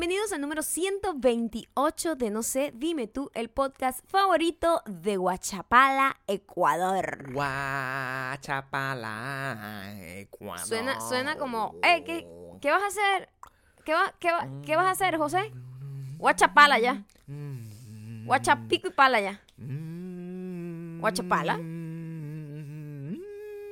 bienvenidos al número 128 de No sé, dime tú, el podcast favorito de Guachapala, Ecuador. Guachapala, Ecuador. Suena, suena como, eh, ¿qué, qué vas a hacer? ¿Qué, va- qué, va- ¿Qué vas a hacer, José? Guachapala ya. Guachapico y pala ya. ¿Guachapala?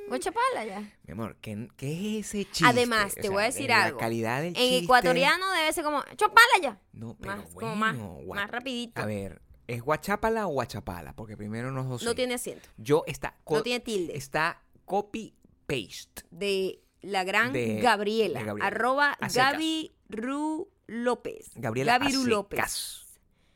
Guachapala ya. Mi amor, ¿qué, qué es ese chiste? Además, te O voy a decir la algo. calidad del En chiste- ecuatoriano debe ser como, chopala ya. No, pero Más, bueno. como más, más rapidito. A ver, ¿es guachapala o guachapala? Porque primero no sé. No tiene acento. Yo está... No tiene tilde. Está copy-paste. de la gran De- Gabriela, de Gabriela. arroba. Gaby Ru López. Gabriela Gaby Ru López. secas.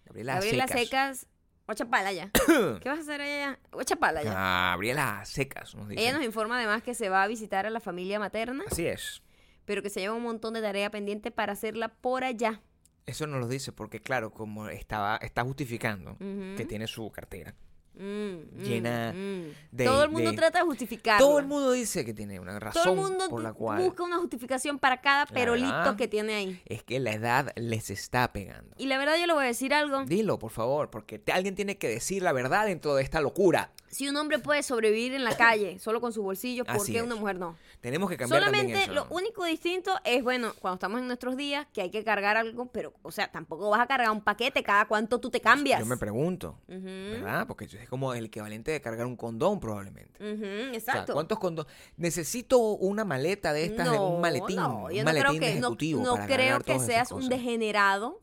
Gabriela, Gabriela Secas. Secas. Guachapala ya. ¿Qué vas a hacer allá? Guachapala ya. Gabriela Secas, nos dice. Ella nos informa además que se va a visitar a la familia materna, Así es. pero que se lleva un montón de tarea pendiente para hacerla por allá. Eso nos lo dice porque, claro, como estaba, está justificando Ujú. que tiene su cartera. Mm, mm, Llena mm. de- Todo el mundo de- trata de justificarlo. Todo el mundo dice que tiene una razón Todo el mundo por la cual busca una justificación para cada perolito verdad. que tiene ahí. es que la edad les está pegando. Y la verdad yo le voy a decir algo. Dilo, por favor, porque te- alguien tiene que decir la verdad dentro de esta locura. Si un hombre puede sobrevivir en la calle solo con su bolsillo, ¿por Así qué es. una mujer no? Tenemos que cambiar también Solamente eso. lo único distinto es, bueno, cuando estamos en nuestros días, que hay que cargar algo, pero, o sea, tampoco vas a cargar un paquete cada cuánto tú te cambias. Yo me pregunto, ¿verdad? Porque es como el equivalente de cargar un condón probablemente. ujú, O sea, exacto. ¿cuántos condones? Necesito una maleta de estas, de No, un maletín, no, un yo no maletín creo que, ejecutivo no para creo que seas un degenerado,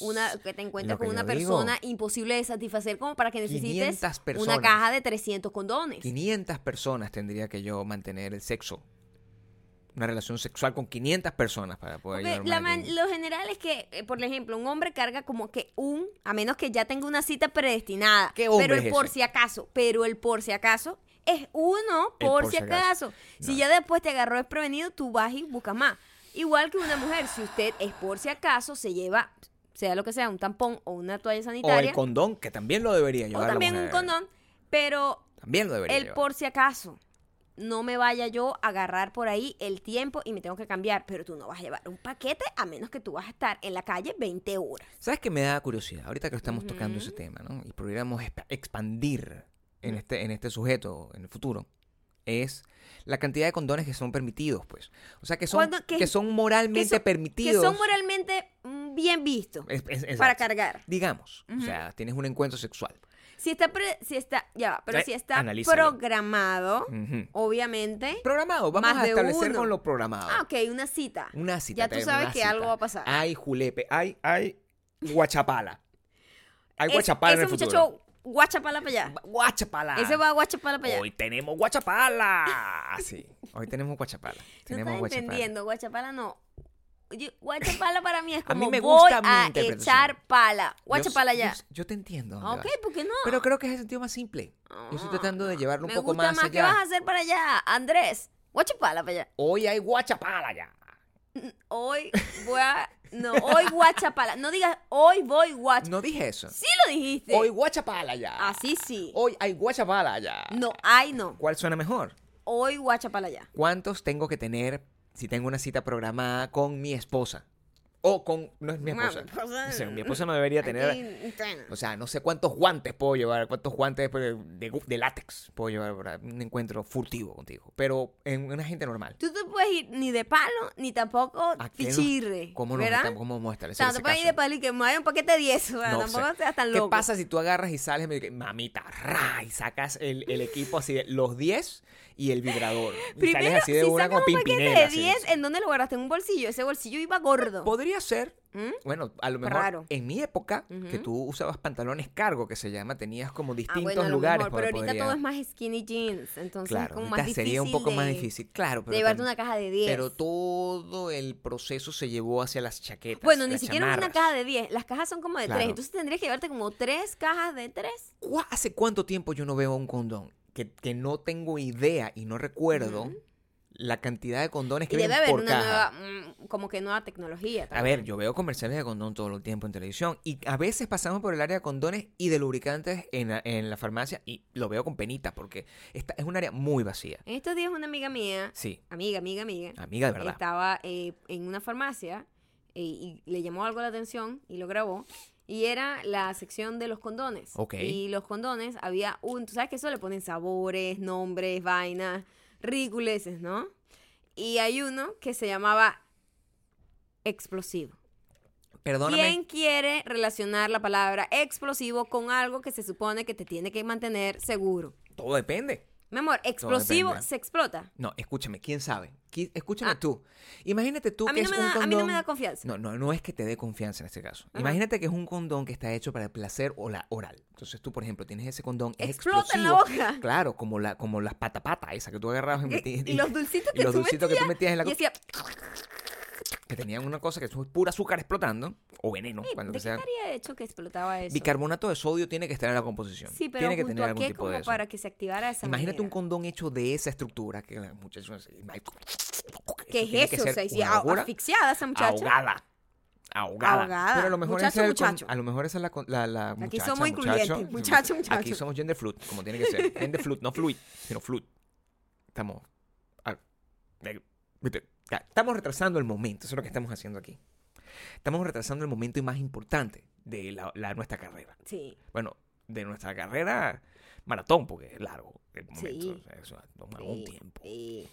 una, que te encuentres con una digo. persona imposible de satisfacer como para que necesites 500 una caja de 300 condones. 500 personas tendría que yo mantener el sexo. Una relación sexual con 500 personas para poder un la man- lo general es que, eh, por ejemplo, un hombre carga como que un, a menos que ya tenga una cita predestinada. ¿Qué hombre pero el es por ese? si acaso, pero el por si acaso es uno por, si acaso. Si No. ya después te agarró desprevenido, tú vas y buscas más. Igual que una mujer, si usted es por si acaso, se lleva, sea lo que sea, un tampón o una toalla O sanitaria, el condón, que también lo debería o llevar la también un condón, pero También lo debería el llevar. por si acaso. No me vaya yo a agarrar por ahí el tiempo y me tengo que cambiar, pero tú no vas a llevar un paquete a menos que tú vas a estar en la calle 20 horas. ¿Sabes qué me da curiosidad? Ahorita que estamos tocando ese tema, ¿no? Y pudiéramos exp- expandir en este, en este sujeto en el futuro, es la cantidad de condones que son permitidos, pues. O sea, que son, que- que son moralmente que son- permitidos. Que son moralmente mm, bien vistos para cargar. Digamos, o sea, tienes un encuentro sexual. Si está, pre- si está, ya va, pero Eh, si está analízalo. programado, Ujú. obviamente. Programado, vamos Más a de establecer uno. con lo programado. Ah, ok, una cita. Una cita. Ya tú sabes una que cita. algo va a pasar. Hay julepe, hay, hay guachapala. Hay Es- guachapala en ese el futuro. muchacho guachapala para allá. Guachapala. Ese va a guachapala para allá. Hoy tenemos guachapala. Sí, hoy tenemos guachapala. No Tenemos estás guachapala. entendiendo, guachapala no. Guachapala para mí es A mí como me voy gusta a echar pala. Guachapala ya. Yo, te entiendo. dónde Ok, vas. ¿por qué no? Pero creo que es el sentido más simple. Yo estoy tratando de llevarlo un Me poco gusta más más. ¿Qué allá. vas a hacer para allá, Andrés? Guachapala para allá. Hoy hay guachapala ya. Hoy voy a... No, hoy guachapala. No digas hoy voy guach... No dije eso. Sí lo dijiste. Hoy guachapala ya. Así sí. Hoy hay guachapala ya. No, ay no. ¿Cuál suena mejor? Hoy guachapala ya. ¿Cuántos tengo que tener si tengo una cita programada con mi esposa? O con... No es mi esposa. esposa- O sea, mi esposa no debería tener... Aquí. O sea, no sé cuántos guantes puedo llevar, cuántos guantes de, de de látex puedo llevar para un encuentro furtivo contigo. Pero en una gente normal. Tú te puedes ir ni de palo, ni tampoco ¿A qué nos- pichirre. ¿Cómo estamos- cómo vamos a O sea, no te puedes ir de palo y que me vaya un paquete de 10. O sea, No tampoco sé. seas tan ¿Qué pasa si tú agarras y sales y me dices, mamita, ra, y sacas el, el equipo así, de los 10 y el vibrador? Y Primero, sales así de si una con un paquete pimpinela. de así, 10, así. ¿en dónde lo guardaste? En un bolsillo. Ese bolsillo iba gordo. Podría ser. ¿Mm? Bueno, a lo mejor Raro. en mi época, que tú usabas pantalones cargo, que se llama, tenías como Ah, distintos bueno, a lo lugares. mejor, pero ahorita todo es más skinny jeans. Entonces Claro, es como ahorita más difícil. sería un poco más de- difícil, claro. de Pero llevarte tam- una caja de 10. Pero todo el proceso se llevó hacia las chaquetas. bueno, ni siquiera una chamarras. caja de 10. Las cajas son como de Claro. 3. Entonces tendrías que llevarte como 3 cajas de 3. ¿Cuá- ¿Hace cuánto tiempo yo no veo un condón? Que, que no tengo idea y no recuerdo la cantidad de condones que Y debe haber por una caja. nueva, mm, como que nueva tecnología. A también. ver, yo veo comerciales de condón todo el tiempo en televisión y a veces pasamos por el área de condones y de lubricantes en la, en la farmacia y lo veo con penita porque esta es un área muy vacía. En estos días una amiga mía, Sí, amiga, amiga, amiga, amiga de verdad. estaba eh, en una farmacia y, y le llamó algo la atención y lo grabó. Y era la sección de los condones. Ok. Y los condones, había un, tú sabes que eso le ponen sabores, nombres, vainas, ridiculeces, ¿no? Y hay uno que se llamaba explosivo. Perdóname. ¿Quién quiere relacionar la palabra explosivo con algo que se supone que te tiene que mantener seguro? Todo depende. Mi amor, explosivo se explota. No, escúchame, ¿quién sabe? Qui- Escúchame Ah. tú. Imagínate tú A que mí, no es me un da, condón... a mí no me da confianza. No, no, no es que te dé confianza en este caso. Ajá. Imagínate que es un condón que está hecho para el placer o la oral. Entonces tú, por ejemplo, tienes ese condón, es Explota en la explosivo. boca. Claro, como, la, como las patapatas esas que tú agarrabas y Y, metías. y los dulcitos y que, los tú, dulcitos que tú metías en la y decía, que tenían una cosa que es pura azúcar explotando, o veneno, "Ey, cuando ¿de que qué sea. estaría hecho que explotaba eso? Bicarbonato de sodio tiene que estar en la composición. Sí, pero tiene que tener algún qué tipo como de eso. para que se activara esa Imagínate un condón hecho de esa estructura que la muchacha ¿Qué tiene es eso? ser Se decía, una "Ah, locura. asfixiada esa muchacha. ahogada. Ahogada. Ahogada. Pero a lo mejor Muchacho, esa es el muchacho. a lo mejor esa es la, la, Aquí somos incluyentes. muchacho. Muchacho, muchacho. Aquí somos gender fluid, como tiene que ser. Gender fluid, no fluid, sino fluid. Estamos eh, estamos retrasando el momento, eso es lo que estamos haciendo aquí. Estamos retrasando el momento más importante de la, la- nuestra carrera. Sí. Bueno, de nuestra carrera maratón, porque es largo el momento. Sí. o sea, eso toma un sí, tiempo. sí.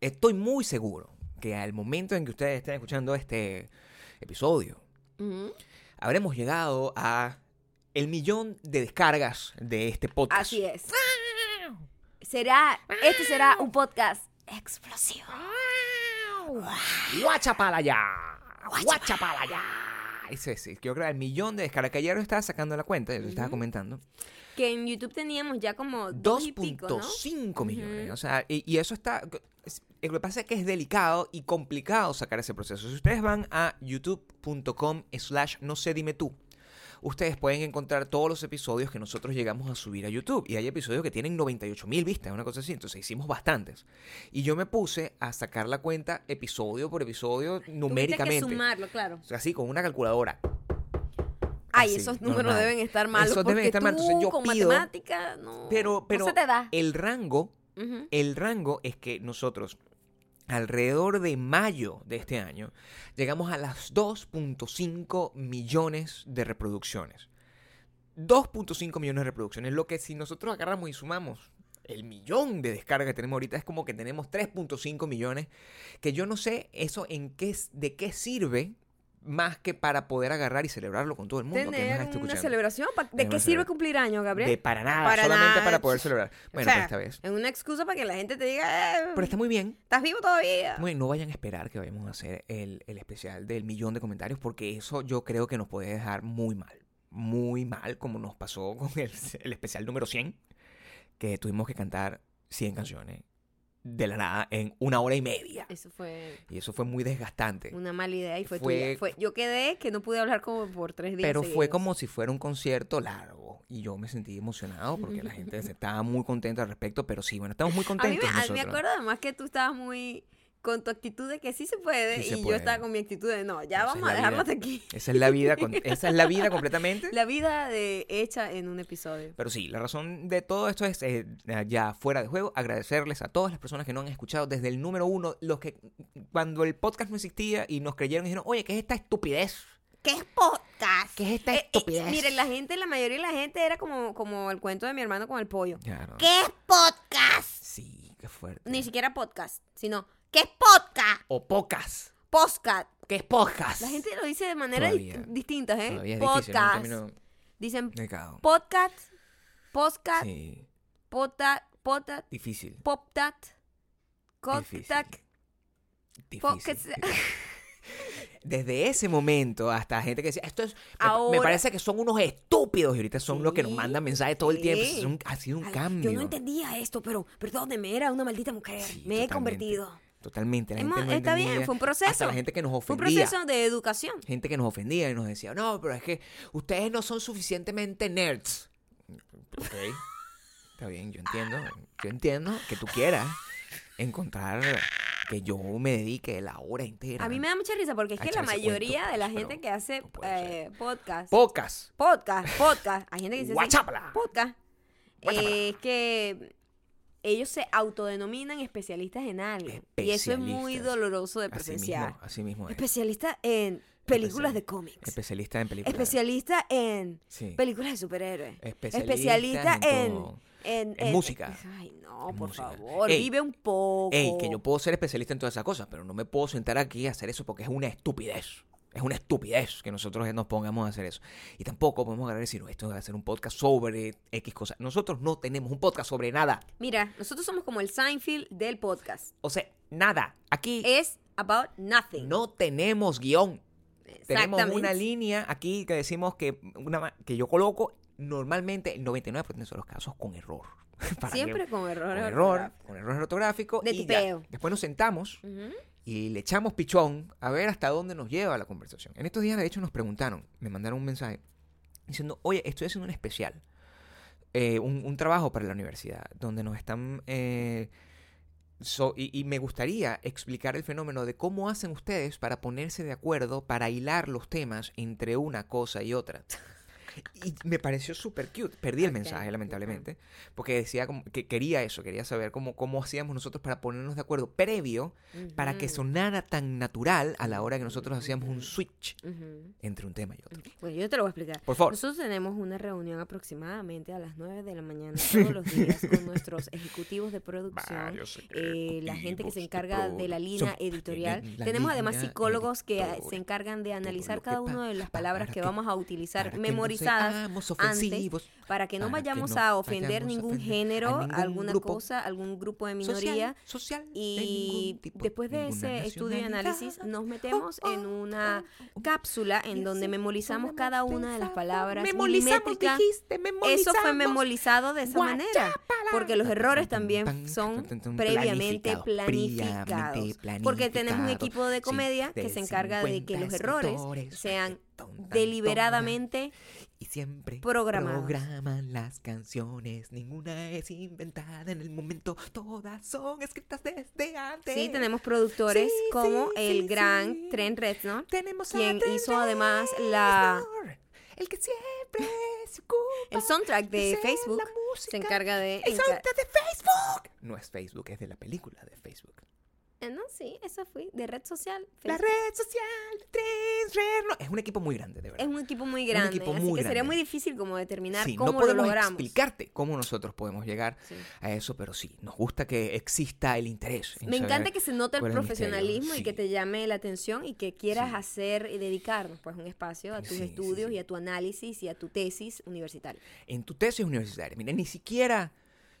Estoy muy seguro que al momento en que ustedes estén escuchando este episodio, Ujú. habremos llegado a el millón de descargas de este podcast. Así es. Será, este será un podcast explosivo. ¡Guachapala ya! ¡Guachapala ya! Ese es, yo creo que el millón de descargas que ayer lo estaba sacando la cuenta, yo lo estaba comentando. Que en YouTube teníamos ya como dos y pico, ¿no? 2.5 millones. O sea, y, y eso está. es- Lo que pasa es que es delicado y complicado sacar ese proceso. Si ustedes van a youtube.com slash no sé dime tú, ustedes pueden encontrar todos los episodios que nosotros llegamos a subir a YouTube. Y hay episodios que tienen 98 mil vistas, una cosa así. Entonces hicimos bastantes. Y yo me puse a sacar la cuenta episodio por episodio numéricamente. que sumarlo, claro. O sea, así, con una calculadora. Ay, Así, esos números normal. deben estar malos Esos porque deben estar mal. tú Entonces yo con pido- matemática no, Pero, pero no se te da. el rango. El rango es que nosotros, alrededor de mayo de este año, llegamos a las 2.5 millones de reproducciones. 2.5 millones de reproducciones. Lo que si nosotros agarramos y sumamos el millón de descargas que tenemos ahorita, es como que tenemos 3.5 millones. Que yo no sé eso en qué, de qué sirve más que para poder agarrar y celebrarlo con todo el mundo Tener una celebración. ¿pa- ¿De qué sirve cumplir años, Gabriel? De para nada, Para solamente nada. para poder celebrar. O Bueno, sea, pues esta vez. Es una excusa para que la gente te diga, eh, Pero está muy bien. ¿estás vivo todavía? Muy bien, no vayan a esperar que vayamos a hacer el, el especial del millón de comentarios porque eso yo creo que nos puede dejar muy mal. Muy mal, como nos pasó con el, el especial número 100, que tuvimos que cantar 100 canciones de la nada en una hora y media. Eso fue Y eso fue muy desgastante. una mala idea y fue, Fue- yo quedé que no pude hablar como por tres días Pero fue como si fuera un concierto largo. Y yo me sentí emocionado porque la gente estaba muy contenta al respecto. Pero sí, bueno, estamos muy contentos me, a mí me nosotros. acuerdo además que tú estabas muy con tu actitud de que sí se puede Sí se y yo estaba con mi actitud de no, ya Esa vamos a dejarlo hasta aquí. Esa es la vida, con- esa es la vida completamente. La vida de hecha en un episodio. Pero sí, la razón de todo esto es, eh, ya fuera de juego, agradecerles a todas las personas que nos han escuchado desde el número uno, los que cuando el podcast no existía y nos creyeron y dijeron, oye, ¿qué es esta estupidez? ¿Qué es podcast? ¿Qué es esta Eh, eh, estupidez? miren, la gente, la mayoría de la gente era como, como el cuento de mi hermano con el pollo. ¿Qué es podcast? Sí, qué fuerte. Ni siquiera podcast, sino ¿qué es podcast? O pocas. Podcast. ¿Qué es podcast? La gente lo dice de maneras Todavía. dist- distintas, ¿eh? Todavía es difícil, ¿no? Un podcast. término Dicen delicado. podcast, podcast, Sí, potat, potat, difícil. poptat, contact, Difícil. Desde ese momento hasta gente que decía, esto es, me- me, Ahora- parece que son unos estúpidos y ahorita son los que nos Sí, mandan mensajes todo el tiempo. sí. Es un- ha sido un Ay, cambio. Yo no entendía esto, pero perdóneme, era una maldita mujer. Sí, Me he totalmente. convertido. Totalmente. La Hemos- gente no está bien, fue un proceso. Hasta la gente que nos Fue un ofendía. proceso de educación. Gente que nos ofendía y nos decía, no, pero es que ustedes no son suficientemente nerds. Ok. Está bien, yo entiendo. Yo entiendo que tú quieras encontrar que yo me dedique la hora entera. A mí me da mucha risa porque es que la mayoría cuento, de la gente que hace no eh, podcast, Pocas. podcast, podcast, hay gente que dice así, podcast, eh, que ellos se autodenominan especialistas en algo. Y eso es muy Especialistas. doloroso de Así presenciar. mismo, así mismo es. Especialista en películas Especial- de cómics. Especialista en películas. Especialista en Sí. películas de superhéroes. Especialista Especialista en en, en, En música. Ay, no, por música. favor, Ey, vive un poco. Ey, que yo puedo ser especialista en todas esas cosas, pero no me puedo sentar aquí a hacer eso porque es una estupidez. Es una estupidez que nosotros nos pongamos a hacer eso. Y tampoco podemos agarrar y decir, "No, esto va a ser un podcast sobre X cosas. Nosotros no tenemos un podcast sobre nada. Mira, nosotros somos como el Seinfeld del podcast. O sea, nada. Aquí Es about nothing. no tenemos guion. Tenemos una línea aquí que decimos que, una, que yo coloco normalmente el 99% de los casos con error. Para que- Siempre con error. con error, con error ortográfico. De y ya. tipeo. Después nos sentamos Ujú. Y le echamos pichón a ver hasta dónde nos lleva la conversación. En estos días, de hecho, nos preguntaron, me mandaron un mensaje diciendo, oye, estoy haciendo un especial, eh, un, un trabajo para la universidad, donde nos están... eh, so- y, y me gustaría explicar el fenómeno de cómo hacen ustedes para ponerse de acuerdo, para hilar los temas entre una cosa y otra. Y me pareció súper cute. Perdí el mensaje, lamentablemente, porque decía como que quería eso, quería saber cómo, cómo hacíamos nosotros para ponernos de acuerdo previo para que sonara tan natural a la hora que nosotros hacíamos un switch entre un tema y otro. Bueno, yo te lo voy a explicar. Por favor. Nosotros tenemos una reunión aproximadamente a las 9 de la mañana todos los días con nuestros ejecutivos de producción, eh, la gente que se encarga de la línea editorial. La Tenemos además psicólogos que eh, se encargan de analizar cada una de las palabras que que- vamos a utilizar para antes para que no para que vayamos no a ofender ningún ofender a género, ningún alguna grupo cosa, algún grupo de minoría. social, Y tipo, después de ese estudio y análisis nos metemos Oh, en oh, una oh, oh. cápsula en donde memorizamos cada una de las palabras Memorizamos, dijiste, Eso fue memorizamos. memorizado de esa manera. Porque los errores también son previamente planificados, Porque tenemos un equipo de comedia que se encarga de que 50 los errores sean deliberadamente Y siempre programados. programan las canciones. Ninguna es inventada en el momento. Todas son escritas desde antes. Sí, tenemos productores Sí, como sí, el sí, gran. Trent Reznor. Tenemos a quien hizo además la- Reznor, El que siempre se ocupa El soundtrack de hacer Facebook música. se encarga de... El soundtrack de Facebook. No es Facebook, es de la película de Facebook. Eh, No, sí, eso fui, de red social. La Facebook. red social de Trent Reznor. Es un equipo muy grande, de verdad. Es un equipo muy grande, equipo así muy que sería grande. muy difícil como determinar Sí, cómo no lo podemos logramos. explicarte cómo nosotros podemos llegar Sí. a eso, pero sí, nos gusta que exista el interés. en Me encanta que se note el es el profesionalismo y Sí. que te llame la atención y que quieras Sí. hacer y dedicarnos pues un espacio a tus Sí, sí, estudios sí. y a tu análisis y a tu tesis universitaria. En tu tesis universitaria, mira, ni siquiera...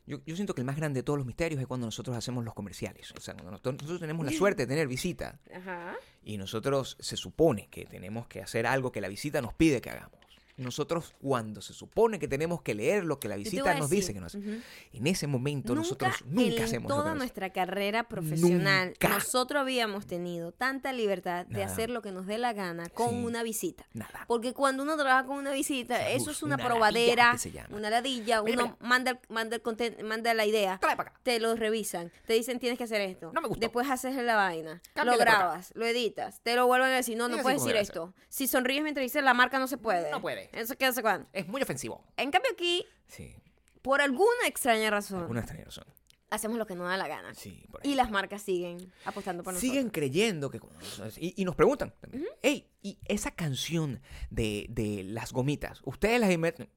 Yo, yo siento que el más grande de todos los misterios es cuando nosotros hacemos los comerciales. O sea, cuando nosotros, nosotros tenemos la suerte de tener visita Ajá. y nosotros se supone que tenemos que hacer algo que la visita nos pide que hagamos. Nosotros cuando se supone que tenemos que leer lo que la visita nos decir, dice que nos ujú, En ese momento Nunca, nosotros nunca en hacemos lo toda que nos- nuestra carrera profesional, Nunca. nosotros habíamos tenido tanta libertad de hacer lo que nos dé la gana con Sí. una visita. Nada. Porque cuando uno trabaja con una visita, eso es una probadera, que una ladilla, Mira, uno mira. manda, manda, el conten- manda la idea, te lo revisan, te dicen tienes que hacer esto. No me gustó. Después haces la vaina, Cámbiale lo grabas, lo editas, te lo vuelven a decir, no, no puedes decir esto. Si sonríes mientras dices la marca no se puede. No puede. Eso qué hace cuándo. Es muy ofensivo. En cambio aquí, Sí, por alguna extraña razón, alguna extraña razón. hacemos lo que nos da la gana. Sí, por Y las marcas siguen apostando por nosotros. Siguen creyendo que... Y, y nos preguntan también. Hey, y esa canción de, de las gomitas, ¿ustedes las inventaron?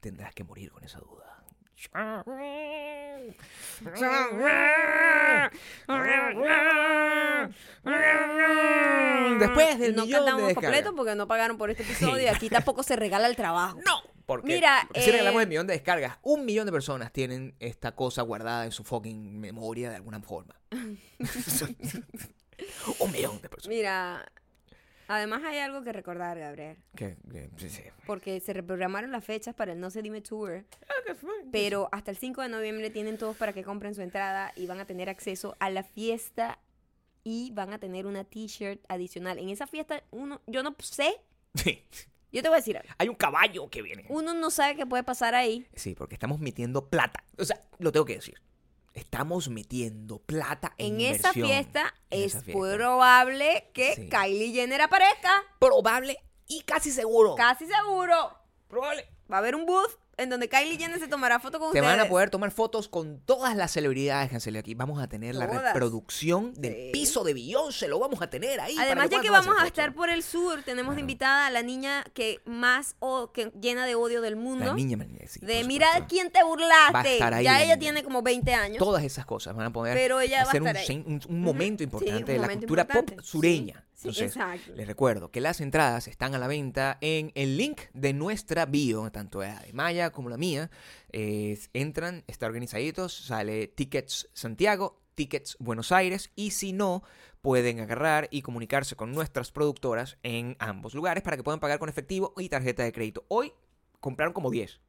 Tendrás que morir con esa duda. Después del no millón de cantamos descargas. completo porque no pagaron por este episodio y aquí tampoco se regala el trabajo. No, porque Mira, si regalamos eh, el millón de descargas, un millón de personas tienen esta cosa guardada en su fucking memoria de alguna forma. un millón de personas. Mira, además hay algo que recordar, Gabriel. Que- que- sí, sí. Porque se reprogramaron las fechas para el No Se Dime Tour. Pero hasta el 5 de noviembre tienen todos para que compren su entrada y van a tener acceso a la fiesta y van a tener una t-shirt adicional. En esa fiesta, uno, yo no sé, Sí. yo te voy a decir algo. Hay un caballo que viene. Uno no sabe qué puede pasar ahí. Sí, porque estamos metiendo plata. O sea, lo tengo que decir. Estamos metiendo plata en, En esa fiesta en es esa fiesta. probable que Sí. Kylie Jenner aparezca. probable y casi seguro. Casi seguro. Probable. Va a haber un booth en donde Kylie Jenner se tomará foto con Te ustedes. van a poder tomar fotos con todas las celebridades que han salido aquí. Vamos a tener la reproducción del Sí. piso de Beyoncé. Lo vamos a tener ahí. Además, ya que vamos a estar por el sur, tenemos de invitada a la niña que más o que llena de odio del mundo. La niña, sí, de mira quién te burlaste. Va a estar ahí ya la ella niña. tiene como 20 años. Todas esas cosas van a poder Pero ella va a hacer un, estar ahí. un- momento Sí, importante un de la cultura importante. pop sureña. Entonces, exacto. les recuerdo que las entradas están a la venta en el link de nuestra bio, tanto la de Maya como la mía. Eh, entran, está organizaditos, sale Tickets Santiago, Tickets Buenos Aires y si no, pueden agarrar y comunicarse con nuestras productoras en ambos lugares para que puedan pagar con efectivo y tarjeta de crédito. Hoy compraron como 10.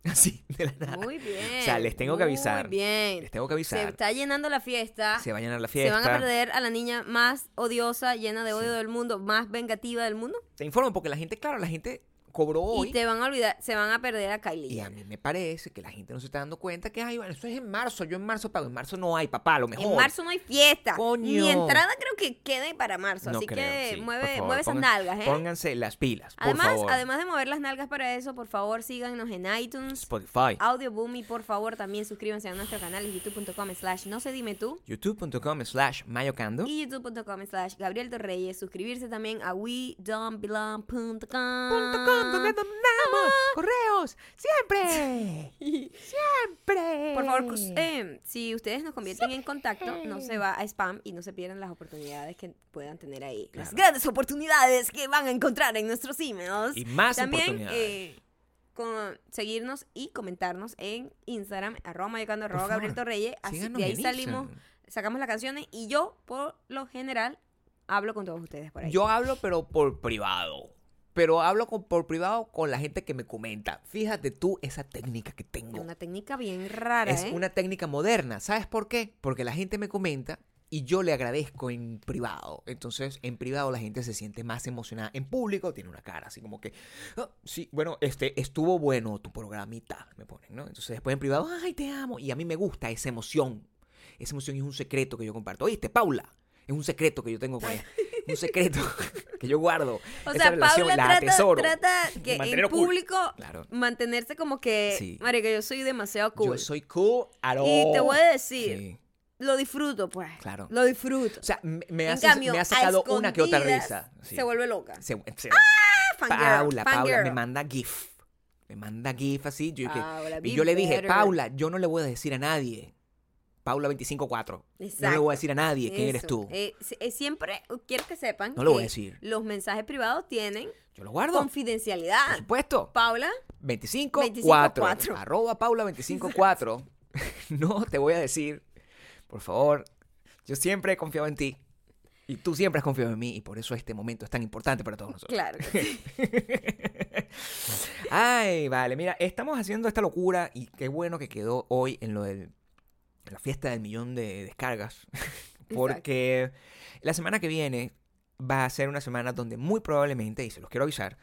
Así, de la nada. Muy bien. O sea, les tengo que avisar. Muy bien. Les tengo que Se avisar. está llenando la fiesta. Se vayan a la Se fiesta. van a perder a la niña más odiosa, llena de odio del mundo, más vengativa del mundo. Se informan porque la gente, claro, la gente cobró hoy. Y te van a olvidar, se van a perder a Kylie. Y a mí me parece que la gente no se está dando cuenta que, ay, bueno, eso es en marzo, yo en marzo pago, en marzo no hay, papá, a lo mejor. En marzo no hay fiesta. Coño. Ni entrada creo que quede para marzo. No así creo, que sí, mueve, favor, mueve esas nalgas, ¿eh? Pónganse las pilas, por Además, favor. además de mover las nalgas para eso, por favor síganos en iTunes, Spotify, Audioboom y por favor también suscríbanse a nuestro canal youtube.com slash no se dime tú youtube.com slash mayocando. y youtube.com slash Gabriel Torreyes. Suscribirse también a we.belong.com. Punto com, donde donamos correos, siempre, siempre. Por favor, eh, si ustedes nos convierten en contacto, no se va a spam y no se pierdan las oportunidades que puedan tener ahí. Las grandes oportunidades que van a encontrar en nuestros emails. Y más También oportunidades. eh, con, seguirnos y comentarnos en Instagram, arroba mayocando, arroba Gabriel Torreyes. Así, de ahí salimos, sacamos las canciones y yo, por lo general, hablo con todos ustedes por ahí. Yo hablo, pero por privado. Pero hablo con- por privado con la gente que me comenta. Fíjate tú esa técnica que tengo. una técnica bien rara, Es ¿eh? una técnica moderna. ¿Sabes por qué? Porque la gente me comenta y yo le agradezco en privado. Entonces, en privado la gente se siente más emocionada. En público tiene una cara así como que, "Ah, sí, bueno, este, estuvo bueno tu programita, me ponen, ¿no? Entonces después en privado, ay, te amo. Y a mí me gusta esa emoción. Esa emoción es un secreto que yo comparto. Oíste, Paula, es un secreto que yo tengo con ella. Un secreto que yo guardo. O Esa sea, relación Paula la trata, atesoro. trata de que en público Claro. mantenerse como que, Sí. marica, yo soy demasiado cool. Yo soy cool at Y te all. voy a decir, Sí. lo disfruto, pues. Claro. Lo disfruto. O sea, me, me en hace- cambio, me ha sacado una que otra risa. Sí. Se vuelve loca. Se- se- Ah, fangirl, Paula, Paula me manda GIF. Me manda GIF así. Yo y yo le dije. Paula, yo no le voy a decir a nadie. Paula 254. No le voy a decir a nadie quién eres tú. Eh, eh, siempre quiero que sepan No lo voy a decir. los mensajes privados tienen Yo lo guardo. confidencialidad. Por supuesto. Paula, 254. 254. Arroba Paula 254. no te voy a decir. Por favor. Yo siempre he confiado en ti. Y tú siempre has confiado en mí. Y por eso este momento es tan importante para todos nosotros. claro. Ay, vale, mira, estamos haciendo esta locura y qué bueno que quedó hoy en lo del la fiesta del millón de descargas. Porque la semana que viene va a ser una semana donde muy probablemente, y se los quiero avisar,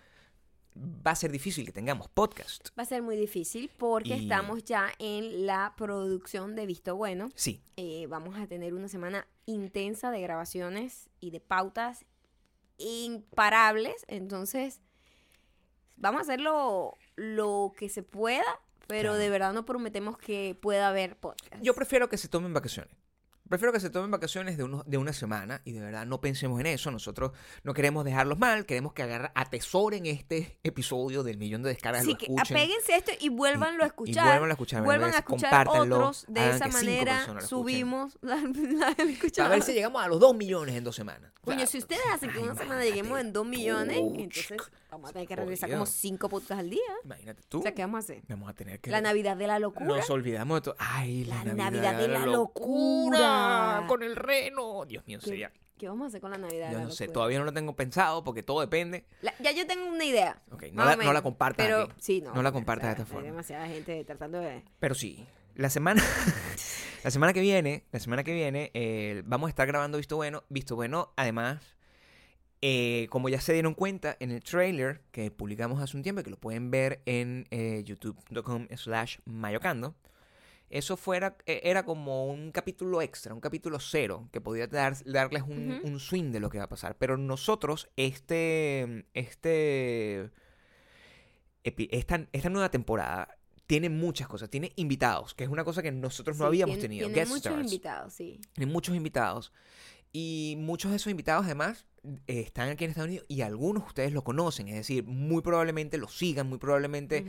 va a ser difícil que tengamos podcast. Va a ser muy difícil porque Y- estamos ya en la producción de Visto Bueno. Sí, Eh, vamos a tener una semana intensa de grabaciones y de pautas imparables. Entonces, vamos a hacer lo, lo que se pueda, pero Claro. de verdad no prometemos que pueda haber podcast. yo prefiero que se tomen vacaciones. Prefiero que se tomen vacaciones de, uno- de una semana y de verdad no pensemos en eso. Nosotros no queremos dejarlos mal, queremos que agarren, atesoren este episodio del millón de descargas. Así que escuchen. apéguense a esto y vuélvanlo a y escuchar. vuélvanlo a escuchar, Vuelvan a escuchar otros. De esa manera subimos la, la A ver si llegamos a los 2 millones en dos semanas. O Coño, sea, si ustedes hacen que ay, una semana lleguemos en 2 millones, entonces vamos a tener que regresar como 5 podcasts al día. Imagínate tú. O sea, ¿qué vamos a hacer? Vamos a tener que. La Navidad de la locura. Nos olvidamos de todo. Ay, la, La Navidad, Navidad de la locura. locura. Con el reno. Dios mío, ¿Qué, sería. qué vamos a hacer con la Navidad de Yo la no sé, todavía no lo tengo pensado porque todo depende. La- ya yo tengo una idea. Ok, no la- no la compartas Pero aquí. sí, no. No la o compartas de esta forma. Hay demasiada gente tratando de. Pero sí, la semana, la semana que viene, la semana que viene, eh, vamos a estar grabando Visto Bueno. Visto Bueno, además, eh, como ya se dieron cuenta en el trailer que publicamos hace un tiempo, que lo pueden ver en eh, youtube.com slash mayocando, eso fuera, eh, era como un capítulo extra, un capítulo cero, que podía dar- darles un, swing de lo que va a pasar. Pero nosotros, este, este, esta, esta nueva temporada tiene muchas cosas. Tiene invitados, que es una cosa que nosotros no habíamos tenido. Tiene Guest muchos stars. invitados, sí. Tiene muchos invitados. Y muchos de esos invitados, además, eh, están aquí en Estados Unidos y algunos ustedes lo conocen. Es decir, muy probablemente lo sigan, muy probablemente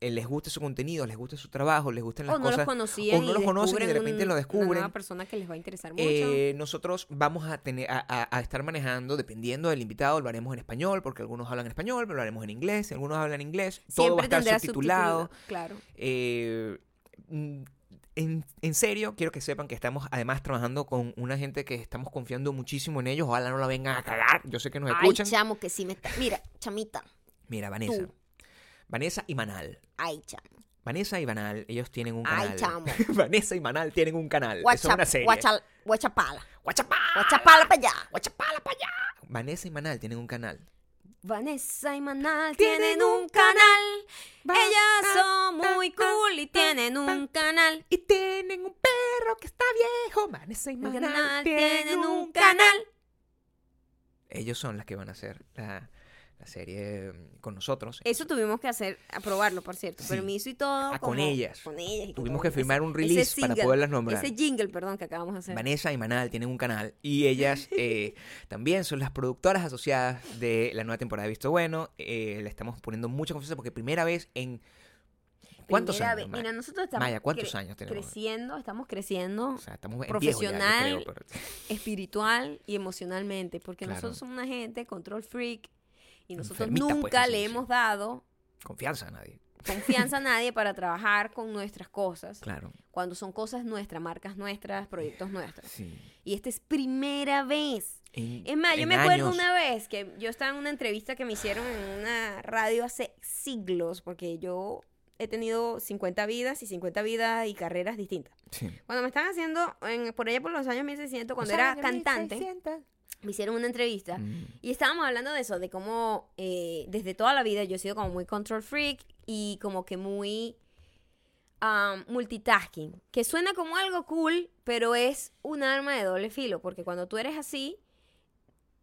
eh, les guste su contenido, les guste su trabajo, les gusten las O no los conocían o no los conocen y de repente un- lo Una descubren. nueva persona que les va a interesar mucho. Eh, nosotros vamos a tener a, a- a estar manejando, dependiendo del invitado, lo haremos en español, porque algunos hablan español, pero lo haremos en inglés, algunos hablan inglés, todo va a estar subtitulado. Claro. Eh, mm, en, en serio, quiero que sepan que estamos además trabajando con una gente que estamos confiando muchísimo en ellos. Ojalá no la vengan a cagar. Yo sé que nos Ay, escuchan. chamo, que sí me está... Mira, chamita. Mira, Vanessa. Tú. Vanessa y Manal. Ay, chamo. Vanessa y Manal, ellos tienen un Ay, canal. chamo. Vanessa y Manal tienen un canal. Es una serie. guacha- Guachapala. Guachapá. Guachapala para allá. Guachapala para allá. Vanessa y Manal tienen un canal. Vanessa y Manal Tienen un canal. Ellas son muy cool y tienen un canal. Y tienen un perro que está viejo. Vanessa y tienen un canal. canal. Ellos son las que van a hacer la, la serie mm, con nosotros. Eso tuvimos que hacer, aprobarlo, por cierto. Sí. Permiso y todo. Ah, con ellas. Con ellas. y Tuvimos que firmar un release ese para single, poderlas nombrar. Ese jingle, perdón, que acabamos de hacer. Vanessa y Manal tienen un canal y ellas eh, también son las productoras asociadas de la nueva temporada de Visto Bueno. Eh, le estamos poniendo mucha confianza porque primera vez en... ¿Cuántos Primera años? vez-? Mira, nosotros estamos Maya, ¿cuántos años tenemos? creciendo, estamos creciendo O sea, estamos profesional, viejo ya, yo creo, pero- espiritual y emocionalmente, porque Claro. nosotros somos una gente control freak y nosotros Enfermita, pues, nunca le hemos dado Confianza a nadie. confianza a nadie para trabajar con nuestras cosas, Claro. cuando son cosas nuestras, marcas nuestras, proyectos nuestros. Sí. Y esta es primera vez. En- Es más, yo me acuerdo años- una vez que yo estaba en una entrevista que me hicieron en una radio hace siglos, porque yo he tenido 50 vidas y 50 vidas y carreras distintas. Sí. Cuando me estaban haciendo, en- por allá por los años 1600, cuando era cantante, me hicieron una entrevista Mm. y estábamos hablando de eso, de cómo eh, desde toda la vida yo he sido como muy control freak y como que muy um, multitasking, que suena como algo cool, pero es un arma de doble filo, porque cuando tú eres así,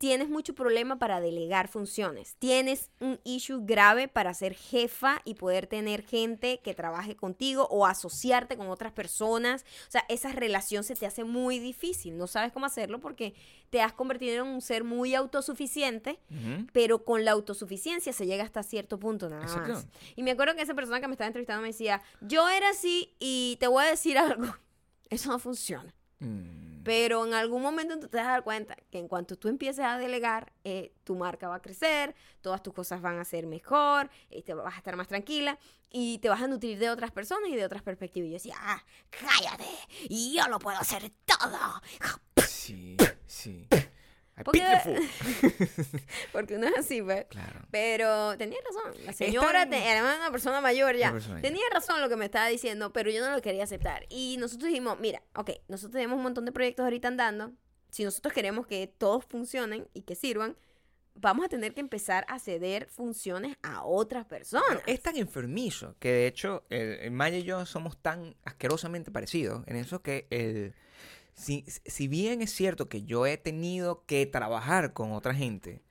tienes mucho problema para delegar funciones. Tienes un issue grave para ser jefa y poder tener gente que trabaje contigo o asociarte con otras personas. O sea, esa relación se te hace muy difícil. No sabes cómo hacerlo porque te has convertido en un ser muy autosuficiente, pero con la autosuficiencia se llega hasta cierto punto nada Exacto. más. Y me acuerdo que esa persona que me estaba entrevistando me decía, yo era así y te voy a decir algo, eso no funciona. Mm. Pero en algún momento tú te vas a dar cuenta que en cuanto tú empieces a delegar, eh, tu marca va a crecer, todas tus cosas van a ser mejor, eh, te vas a estar más tranquila y te vas a nutrir de otras personas y de otras perspectivas. Y yo decía, ah, cállate, y yo lo puedo hacer todo. Sí, sí. Porque-. Porque uno es así, pues. Claro. Pero tenía razón. La señora te- era una persona mayor ya. Persona. Tenía razón lo que me estaba diciendo, pero yo no lo quería aceptar. Y nosotros dijimos, mira, ok, nosotros tenemos un montón de proyectos ahorita andando. Si nosotros queremos que todos funcionen y que sirvan, vamos a tener que empezar a ceder funciones a otras personas. Es tan enfermizo que de hecho el, el Maya y yo somos tan asquerosamente parecidos en eso que el si, si bien es cierto que yo he tenido que trabajar con otra gente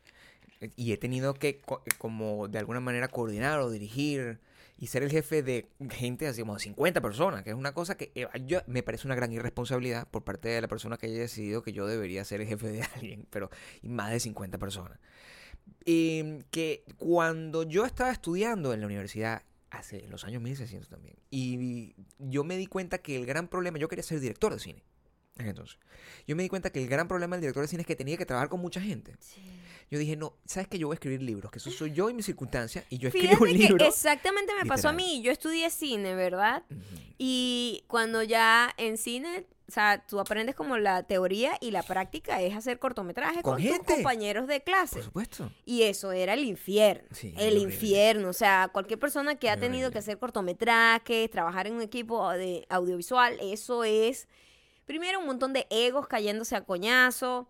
y he tenido que eh, como de alguna manera coordinar o dirigir y ser el jefe de gente así como de 50 personas, que es una cosa que eh, yo, me parece una gran irresponsabilidad por parte de la persona que haya decidido que yo debería ser el jefe de alguien, pero y más de 50 personas. Eh, que cuando yo estaba estudiando en la universidad, hace los años 1600 también, y yo me di cuenta que el gran problema, yo quería ser director de cine. En Entonces, yo me di cuenta que el gran problema del director de cine es que tenía que trabajar con mucha gente. Yo dije, no, ¿sabes que Yo voy a escribir libros, que eso soy yo y mis circunstancias, y yo escribo Fíjate un que libro. exactamente me pasó a mí. Yo estudié cine, ¿verdad? Y cuando ya en cine, o sea, tú aprendes como la teoría y la práctica es hacer cortometrajes Con con, tus compañeros de clase. Por supuesto. Y eso era el infierno. Sí, el infierno. O sea, cualquier persona que ha Muy tenido que hacer cortometrajes, trabajar en un equipo de audiovisual, eso es, primero, un montón de egos cayéndose a coñazo.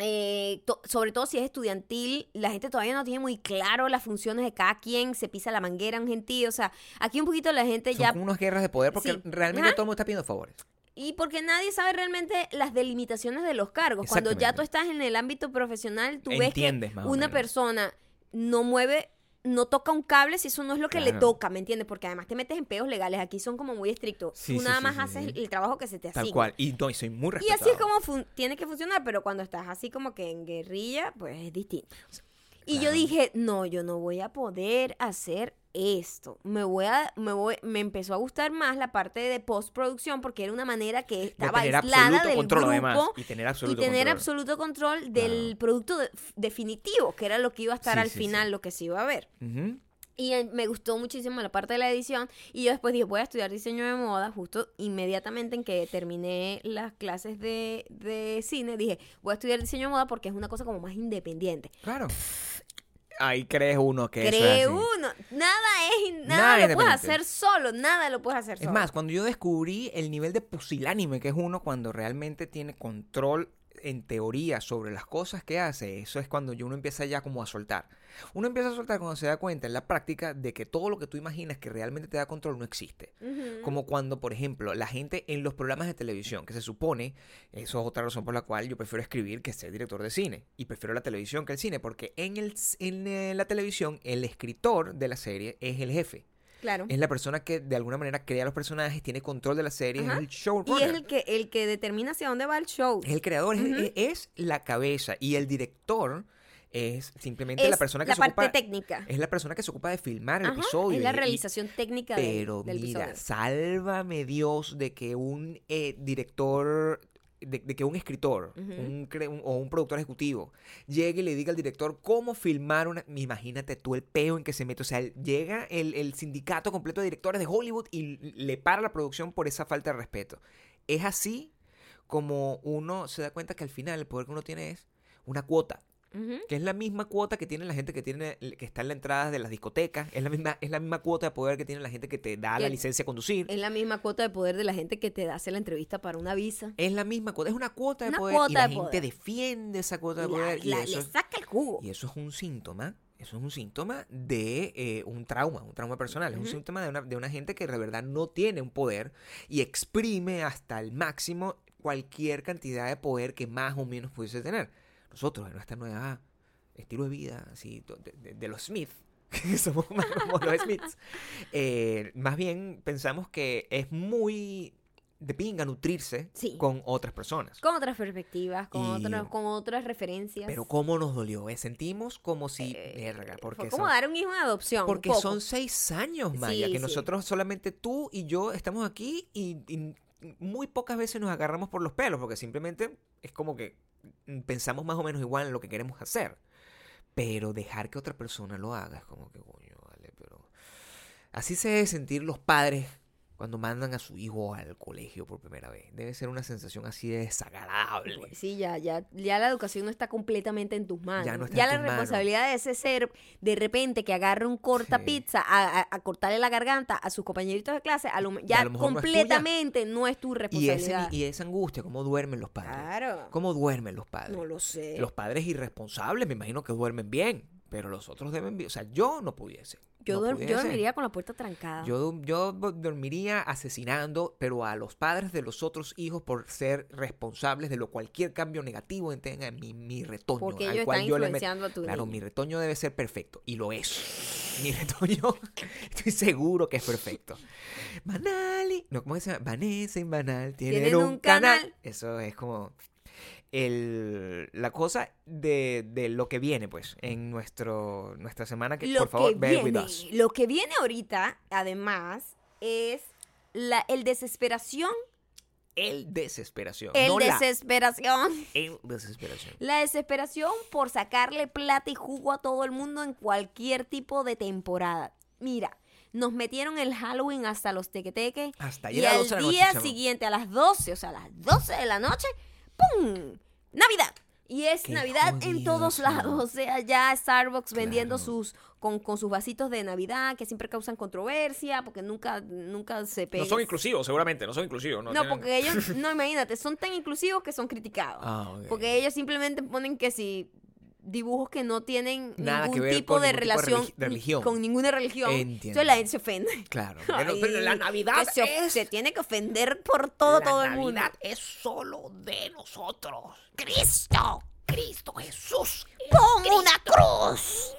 Eh, to- sobre todo si es estudiantil, la gente todavía no tiene muy claro las funciones de cada quien, se pisa la manguera un gentío, o sea, aquí un poquito la gente Son ya como unas guerras de poder porque Sí. realmente Ajá. todo el mundo está pidiendo favores. y porque nadie sabe realmente las delimitaciones de los cargos. Cuando ya tú estás en el ámbito profesional, tú ves que una persona no mueve no toca un cable si eso no es lo que le toca, ¿me entiendes? Porque además te metes en peos legales. Aquí son como muy estrictos. Sí, Tú sí, nada sí, más haces el trabajo que se te asigna. Tal cual. Y no, y soy muy Y respetado. así es como fun- tiene que funcionar, pero cuando estás así como que en guerrilla, pues es distinto. Y yo dije, no, yo no voy a poder hacer esto. Me voy a, me voy, me empezó a gustar más la parte de postproducción porque era una manera que De estaba tener aislada del control, grupo además. Y tener y absoluto tener control. absoluto control del producto de- definitivo, que era lo que iba a estar Sí, al sí, final, sí. lo que se iba a ver. Y eh, me gustó muchísimo la parte de la edición. Y yo después dije, voy a estudiar diseño de moda. Justo inmediatamente en que terminé las clases de, de cine, dije, voy a estudiar diseño de moda porque es una cosa como más independiente. Claro. Ahí crees uno que eso es Cree así. uno. Nada es, nada, Nada lo puedes hacer solo. Nada lo puedes hacer Es solo. más, cuando yo descubrí el nivel de pusilánime que es uno cuando realmente tiene control en teoría sobre las cosas que hace, eso es cuando uno empieza ya como a soltar. Uno empieza a soltar cuando se da cuenta en la práctica de que todo lo que tú imaginas que realmente te da control no existe. Como cuando, por ejemplo, la gente en los programas de televisión, que se supone, eso es otra razón por la cual yo prefiero escribir que ser director de cine. Y prefiero la televisión que el cine, porque en, el, en eh, la televisión el escritor de la serie es el jefe. Claro. Es la persona que de alguna manera crea los personajes, tiene control de la serie, Ajá. es el Y showrunner. es el que, el que determina hacia dónde va el show. Es el creador, es- Ujú. es, es la cabeza. Y el director es simplemente la persona que la se parte ocupa. técnica. Es la persona que se ocupa de filmar el Ajá, episodio. es la y- y- realización técnica del- Pero del mira, episodio. sálvame Dios de que un eh, director, de, de que un escritor Ujú. un cre- un- o un productor ejecutivo llegue y le diga al director cómo filmar una... Imagínate tú el peo en que se mete. O sea, llega el, el sindicato completo de directores de Hollywood y le para la producción por esa falta de respeto. Es así como uno se da cuenta que al final el poder que uno tiene es una cuota Que es la misma cuota que tiene la gente que tiene que está en la entrada de las discotecas, es la misma es la misma cuota de poder que tiene la gente que te da la licencia a conducir. Es la misma cuota de poder de la gente que te hace la entrevista para una visa. Es la misma cuota, es una cuota de Una poder y la de gente poder. defiende esa cuota de la- poder y, eso, le saca el jugo. y eso es un síntoma, eso es un síntoma de eh, un trauma, un trauma personal, es un síntoma de una, de una gente que de verdad no tiene un poder y exprime hasta el máximo cualquier cantidad de poder que más o menos pudiese tener. Nosotros en nuestra nueva estilo de vida, así, de, de- de los Smith, que somos más como los Smiths, eh, más bien pensamos que es muy de pinga nutrirse Sí. con otras personas. Con otras perspectivas, con, Y- otras, con otras referencias. Pero cómo nos dolió, eh? sentimos como si, Eh, verga, porque Fue como son- dar un hijo en adopción. porque son seis años, Maya, Sí, que sí. nosotros solamente tú y yo estamos aquí y, y muy pocas veces nos agarramos por los pelos, porque simplemente es como que pensamos más o menos igual en lo que queremos hacer. Pero dejar que otra persona lo haga es como que, coño, vale, pero... Así se debe sentir los padres cuando mandan a su hijo al colegio por primera vez. Debe ser una sensación así de desagradable. Pues Sí, ya, ya, ya la educación no está completamente en tus manos. Ya no está Ya en la tus manos. responsabilidad de ese ser, de repente, que agarre un corta Sí. pizza a, a- a cortarle la garganta a sus compañeritos de clase, a lo- a ya lo mejor no es tuya. completamente no es tu Y, ese, responsabilidad. y esa angustia, ¿cómo duermen los padres? claro. ¿Cómo duermen los padres? No lo sé. Los padres irresponsables, me imagino que duermen bien, pero los otros deben. O sea, yo no pudiese. yo, no yo dormiría con la puerta trancada. Yo, yo do- dormiría asesinando, pero a los padres de los otros hijos por ser responsables de lo cualquier cambio negativo que tenga en mi, mi retoño. porque al ellos cual están yo le met- influenciando a tu Claro, niño. mi retoño debe ser perfecto. Y lo es. Mi retoño, estoy seguro que es perfecto. Manali. No, ¿cómo se llama? Vanessa y Manal tienen, Tienen un, un canal. canal. Eso es como el, la cosa de, de lo que viene, pues, en nuestro, nuestra semana. Que, lo por favor, que bear with viene, us. lo que viene ahorita, además, es la, el desesperación, El desesperación. el no la desesperación, el desesperación. la desesperación por sacarle plata y jugo a todo el mundo en cualquier tipo de temporada. Mira, nos metieron el Halloween hasta los tequeteques Hasta y ayer a al las 12 de la noche, día siguiente, a las 12, o sea, a las 12 de la noche, ¡pum! Navidad. Y es Qué Navidad en todos lados. O sea, ya Starbucks vendiendo sus con, con sus vasitos de Navidad que siempre causan controversia porque nunca nunca se No pegan. son inclusivos, seguramente, no son inclusivos. No, No, tienen- porque ellos, no, imagínate, son tan inclusivos que son criticados. Ah. Porque ellos simplemente ponen que si dibujos que no tienen Nada ningún que ver tipo con de ningún tipo de relación de religión. con ninguna religión. Entiendo. Entonces la gente se ofende. Claro. Pero, Ay, pero la Navidad se, of- es... se tiene que ofender por todo, la todo el mundo. Navidad es solo de nosotros. Cristo, Cristo Jesús. ¡Pon una cruz!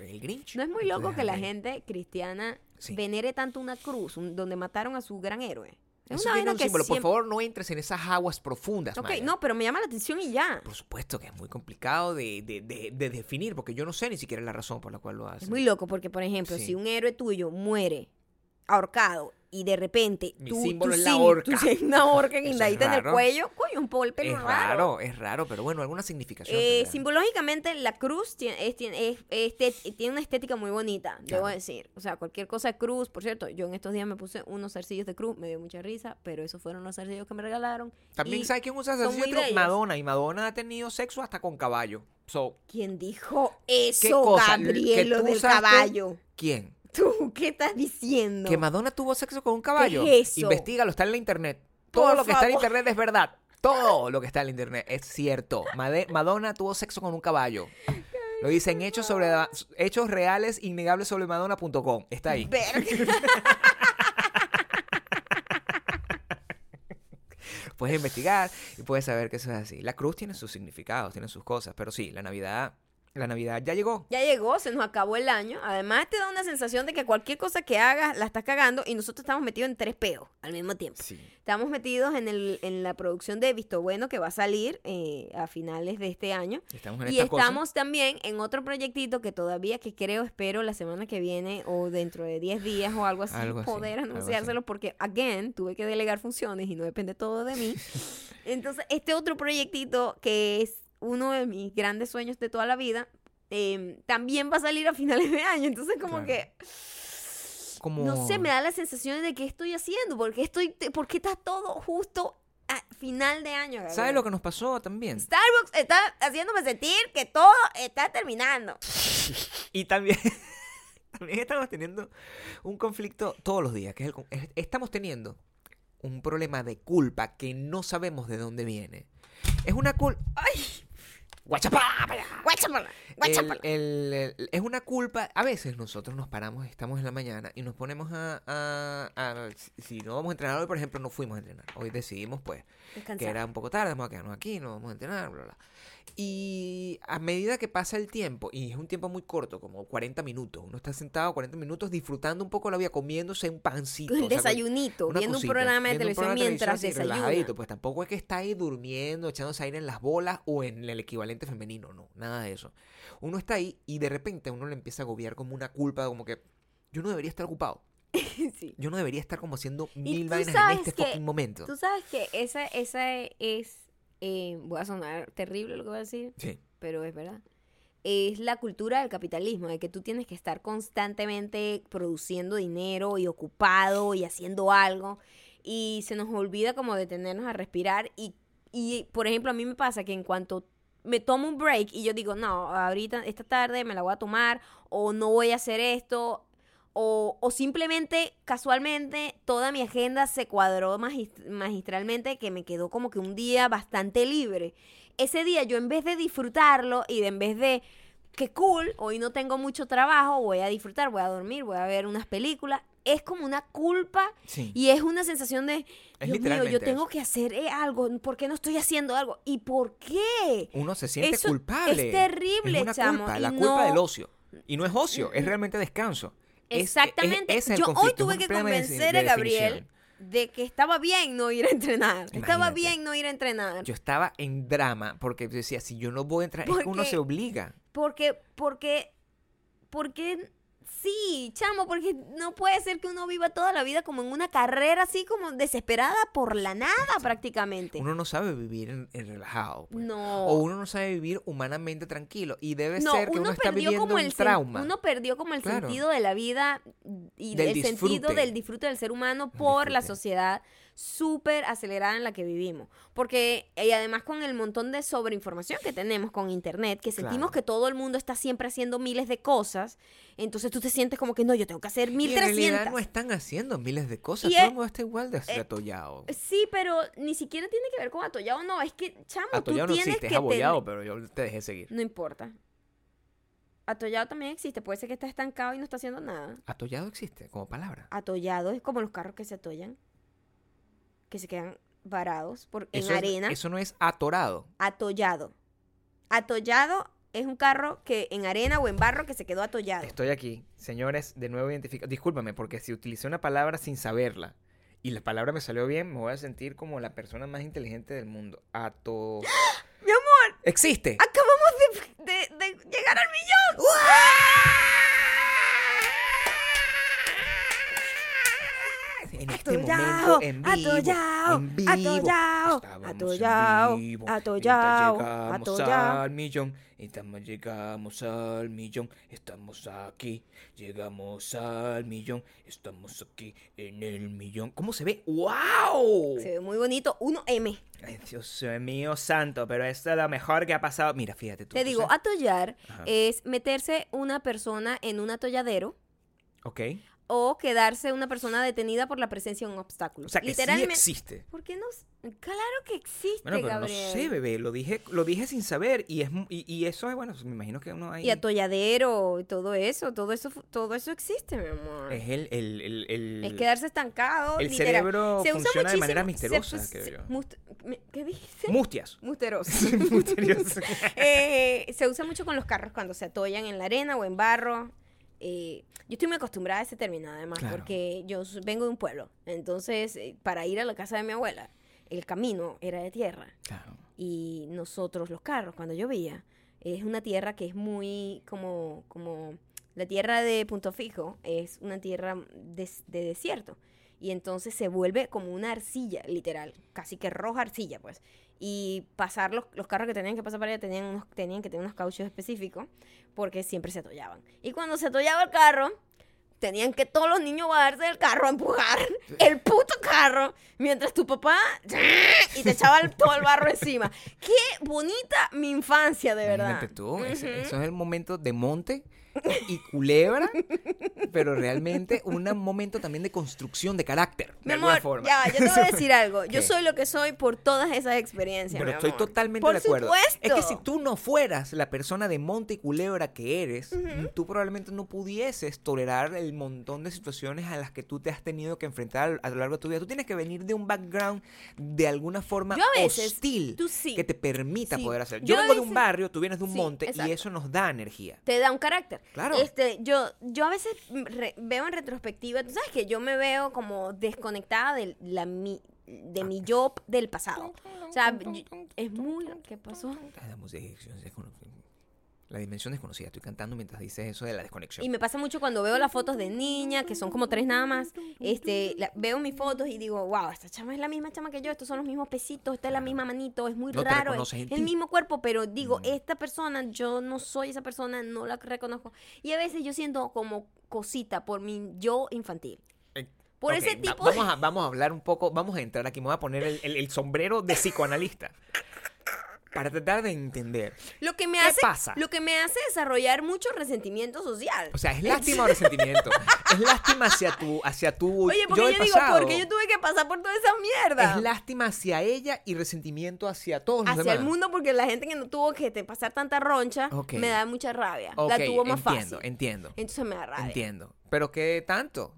el Grinch. No es muy loco que la gente cristiana Sí. venere tanto una cruz un- donde mataron a su gran héroe. Es Eso una vaina un que símbolo. Por favor, no entres en esas aguas profundas, Ok, Maya. no, pero me llama la atención y ya. Por supuesto que es muy complicado de, de- de- de definir, porque yo no sé ni siquiera la razón por la cual lo hacen. Es muy loco porque, por ejemplo, Sí. si un héroe tuyo muere ahorcado y de repente Mi tú, símbolo tú es la horca. tú una es guindadita en el cuello, coño, un pelo es raro. raro, es raro, pero bueno, alguna significación. Eh, simbológicamente la cruz tiene, es- tiene, es- este- tiene una estética muy bonita, debo Claro. decir. O sea, cualquier cosa de cruz, por cierto, yo en estos días me puse unos zarcillos de cruz, me dio mucha risa, pero esos fueron los zarcillos que me regalaron. También, ¿sabes quién usa bellos. Madonna. Y Madonna ha tenido sexo hasta con caballo. So, ¿Quién dijo eso? Gabriel, ¿Que lo del caballo? ¿quién? ¿Tú qué estás diciendo? Que Madonna tuvo sexo con un caballo. es eso? Investígalo, está en la internet. Todo Por lo que está en internet es verdad. Todo lo que está en internet es cierto. Made- Madonna tuvo sexo con un caballo. Lo dicen hechos sobre hechos reales innegables sobre Madonna.com. Está ahí. Verga. Puedes investigar y puedes saber que eso es así. La cruz tiene sus significados, tiene sus cosas, pero sí, la Navidad, la Navidad ya llegó. Ya llegó, se nos acabó el año. Además, te da una sensación de que cualquier cosa que hagas la estás cagando y nosotros estamos metidos en tres pedos al mismo tiempo. Sí. Estamos metidos en, el, en la producción de Visto Bueno que va a salir eh, a finales de este año. Estamos en Y estamos también en otro proyectito que todavía que creo, espero la semana que viene o dentro de 10 días o algo así, Algo poder anunciárselo porque, again, tuve que delegar funciones y no depende todo de mí. Entonces, este otro proyectito que es uno de mis grandes sueños de toda la vida, eh, también va a salir a finales de año. Entonces, como Claro. que... Como... No sé, me da la sensación de que estoy haciendo, porque estoy, porque está todo justo a final de año. ¿Sabes lo que nos pasó también? Starbucks está haciéndome sentir que todo está terminando. Y también, también estamos teniendo un conflicto todos los días, que es el estamos teniendo un problema de culpa que no sabemos de dónde viene. Es una culpa... ¡Ay! El- guáchamala. el- el- es una culpa. A veces nosotros nos paramos, estamos en la mañana y nos ponemos a, a- a- Si no vamos a entrenar hoy, por ejemplo, no fuimos a entrenar. Hoy decidimos, pues, que era un poco tarde, vamos a quedarnos aquí, no vamos a entrenar, bla, bla. Y a medida que pasa el tiempo, y es un tiempo muy corto, como 40 minutos, uno está sentado 40 minutos disfrutando un poco la vida, comiéndose un pancito. El o sea, desayunito, viendo cosita, un programa de un televisión programa de mientras televisión así, desayuna. Pues tampoco es que está ahí durmiendo, echándose aire en las bolas o en el equivalente femenino, no, nada de eso. Uno está ahí y de repente uno le empieza a agobiar como una culpa, como que yo no debería estar ocupado. Sí. Yo no debería estar como haciendo mil vainas en este que fucking momento. Tú sabes que esa, esa es, eh, voy a sonar terrible lo que voy a decir, Sí. pero es verdad. Es la cultura del capitalismo, de que tú tienes que estar constantemente produciendo dinero y ocupado y haciendo algo. Y se nos olvida como detenernos a respirar. Y, y, por ejemplo, a mí me pasa que en cuanto me tomo un break y yo digo, no, ahorita, esta tarde me la voy a tomar, o no voy a hacer esto, o, o simplemente, casualmente, toda mi agenda se cuadró magis- magistralmente que me quedó como que un día bastante libre. Ese día yo en vez de disfrutarlo y de en vez de, que cool, hoy no tengo mucho trabajo, voy a disfrutar, voy a dormir, voy a ver unas películas, es como una culpa Sí. y es una sensación de, Dios mío, yo tengo eso. que hacer eh, algo, ¿por qué no estoy haciendo algo? ¿Y por qué? Uno se siente Eso culpable. es terrible, Es una chamo, culpa, la culpa no- del ocio. Y no es ocio, es realmente descanso. Es- es- Exactamente. es Yo hoy tuve que de- convencer de a Gabriel de que estaba bien no ir a entrenar. Estaba bien no ir a entrenar. Yo estaba en drama porque decía, si yo no voy a entrar, es que uno Porque- se obliga. Porque, porque, porque, sí, chamo, porque no puede ser que uno viva toda la vida como en una carrera así como desesperada por la nada prácticamente. Uno no sabe vivir en, en relajado. pues. No. O uno no sabe vivir humanamente tranquilo. Y debe no, ser que uno, uno está perdió viviendo como un el trauma. uno perdió como el Claro. sentido de la vida y Del el sentido del disfrute del ser humano por la sociedad súper acelerada en la que vivimos. Porque, y además con el montón de sobreinformación que tenemos con internet, que sentimos Claro. que todo el mundo está siempre haciendo miles de cosas, entonces tú te sientes como que no, yo tengo que hacer y en 1300. realidad no están haciendo miles de cosas. Y Todo el mundo está igual de atollado. Sí, pero ni siquiera tiene que ver con atollado, no, es que, chamo, Atollado tú no tienes existe, es abollado, pero yo te dejé seguir. No importa. Atollado también existe, puede ser que está estancado y no está haciendo nada. Atollado existe como palabra. atollado es como los carros que se atollan, que se quedan varados por, en Eso es- arena. eso no es atorado. Atollado. Atollado es un carro que en arena o en barro que se quedó atollado. Estoy aquí. Señores, de nuevo identificado. Discúlpame, porque si utilicé una palabra sin saberla y la palabra me salió bien, me voy a sentir como la persona más inteligente del mundo. Ato... Mi amor, ¿Existe? acabamos de, de- de llegar al millón. En este momento, en vivo, en vivo, atollao, estábamos en atollao, vivo, atollao, atollao. al millón, estamos, llegamos al millón, estamos aquí, llegamos al millón, estamos aquí en el millón. ¿Cómo se ve? ¡Wow! Se ve muy bonito. 1M. Ay, Dios mío santo, pero esto es lo mejor que ha pasado. Mira, fíjate tú. Te ¿tú digo, sabes? atollar Ajá. es meterse una persona en un atolladero Ok. O quedarse una persona detenida por la presencia de un obstáculo. O sea, que sí Literalmente. existe. ¿Por qué no? Claro que existe, Bueno, pero Gabriel. no sé, bebé, lo dije, lo dije sin saber y es y, y eso es bueno, me imagino que uno ahí Y atolladero y todo eso, todo eso, todo eso existe, mi amor. es el el, el, el- Es quedarse estancado. el literal. cerebro Se usa funciona de manera misteriosa, se- must- ¿Qué dijiste? mustias. Musteroso. Eh, se usa mucho con los carros cuando se atollan en la arena o en barro. Eh, yo estoy muy acostumbrada a ese término, además, Claro. porque yo vengo de un pueblo. Entonces, eh, para ir a la casa de mi abuela, el camino era de tierra. Claro. Y nosotros, los carros, cuando llovía, es una tierra que es muy como, como la tierra de Punto Fijo, es una tierra des- de, desierto. Y entonces se vuelve como una arcilla, literal, casi que roja arcilla, pues. Y pasar los, los carros que tenían que pasar para allá tenían, unos, tenían que tener unos cauchos específicos porque siempre se atollaban. Y cuando se atollaba el carro, tenían que todos los niños bajarse del carro a empujar el puto carro mientras tu papá y te echaba el- todo el barro encima. Qué bonita mi infancia, de verdad. Tú, ese- Ujú. eso es el momento de monte y culebra, pero realmente un momento también de construcción de carácter, de Mi alguna amor, forma. ya, yo te voy a decir algo. Yo ¿Qué? soy lo que soy por todas esas experiencias. Pero mi estoy amor. totalmente Por de acuerdo. Supuesto. Es que si tú no fueras la persona de monte y culebra que eres, tú probablemente no pudieses tolerar el montón de situaciones a las que tú te has tenido que enfrentar a lo largo de tu vida. Tú tienes que venir de un background de alguna forma veces- hostil sí. que te permita Sí. poder hacer. Yo vengo de un barrio, tú vienes de un Sí, monte exacto. y eso nos da energía. te da un carácter. Claro. Este, yo, yo a veces re- veo en retrospectiva, tú sabes que yo me veo como desconectada de la mi, de mi yo del pasado. O sea, yo- es muy ¿qué pasó? La música es descono- La dimensión desconocida. Estoy cantando mientras dices eso de la desconexión. Y me pasa mucho cuando veo las fotos de niña, que son como tres nada más. Este, la- veo mis fotos y digo, wow, esta chama es la misma chama que yo, estos son los mismos pesitos, esta es la misma manito, es muy No raro, es el mismo cuerpo, pero digo, Mm. esta persona, yo no soy esa persona, no la reconozco. Y a veces yo siento como cosita por mi yo infantil. Eh, Por ese va- tipo vamos, a, vamos a hablar un poco, vamos a entrar aquí, me voy a poner el, el- el sombrero de psicoanalista. Para tratar de entender. Lo que me ¿Qué hace, pasa? lo que me hace desarrollar mucho resentimiento social. O sea, es lástima o resentimiento. Es lástima hacia tu, hacia tu Oye, porque yo yo, digo, pasado. porque yo tuve que pasar por toda esa mierda. Es lástima hacia ella y resentimiento hacia todos los hacia el mundo porque la gente que no tuvo que te pasar tanta roncha Ok. me da mucha rabia. Ok, la tuvo más entiendo, fácil. entiendo, Entonces me da rabia. entiendo. Pero ¿qué tanto?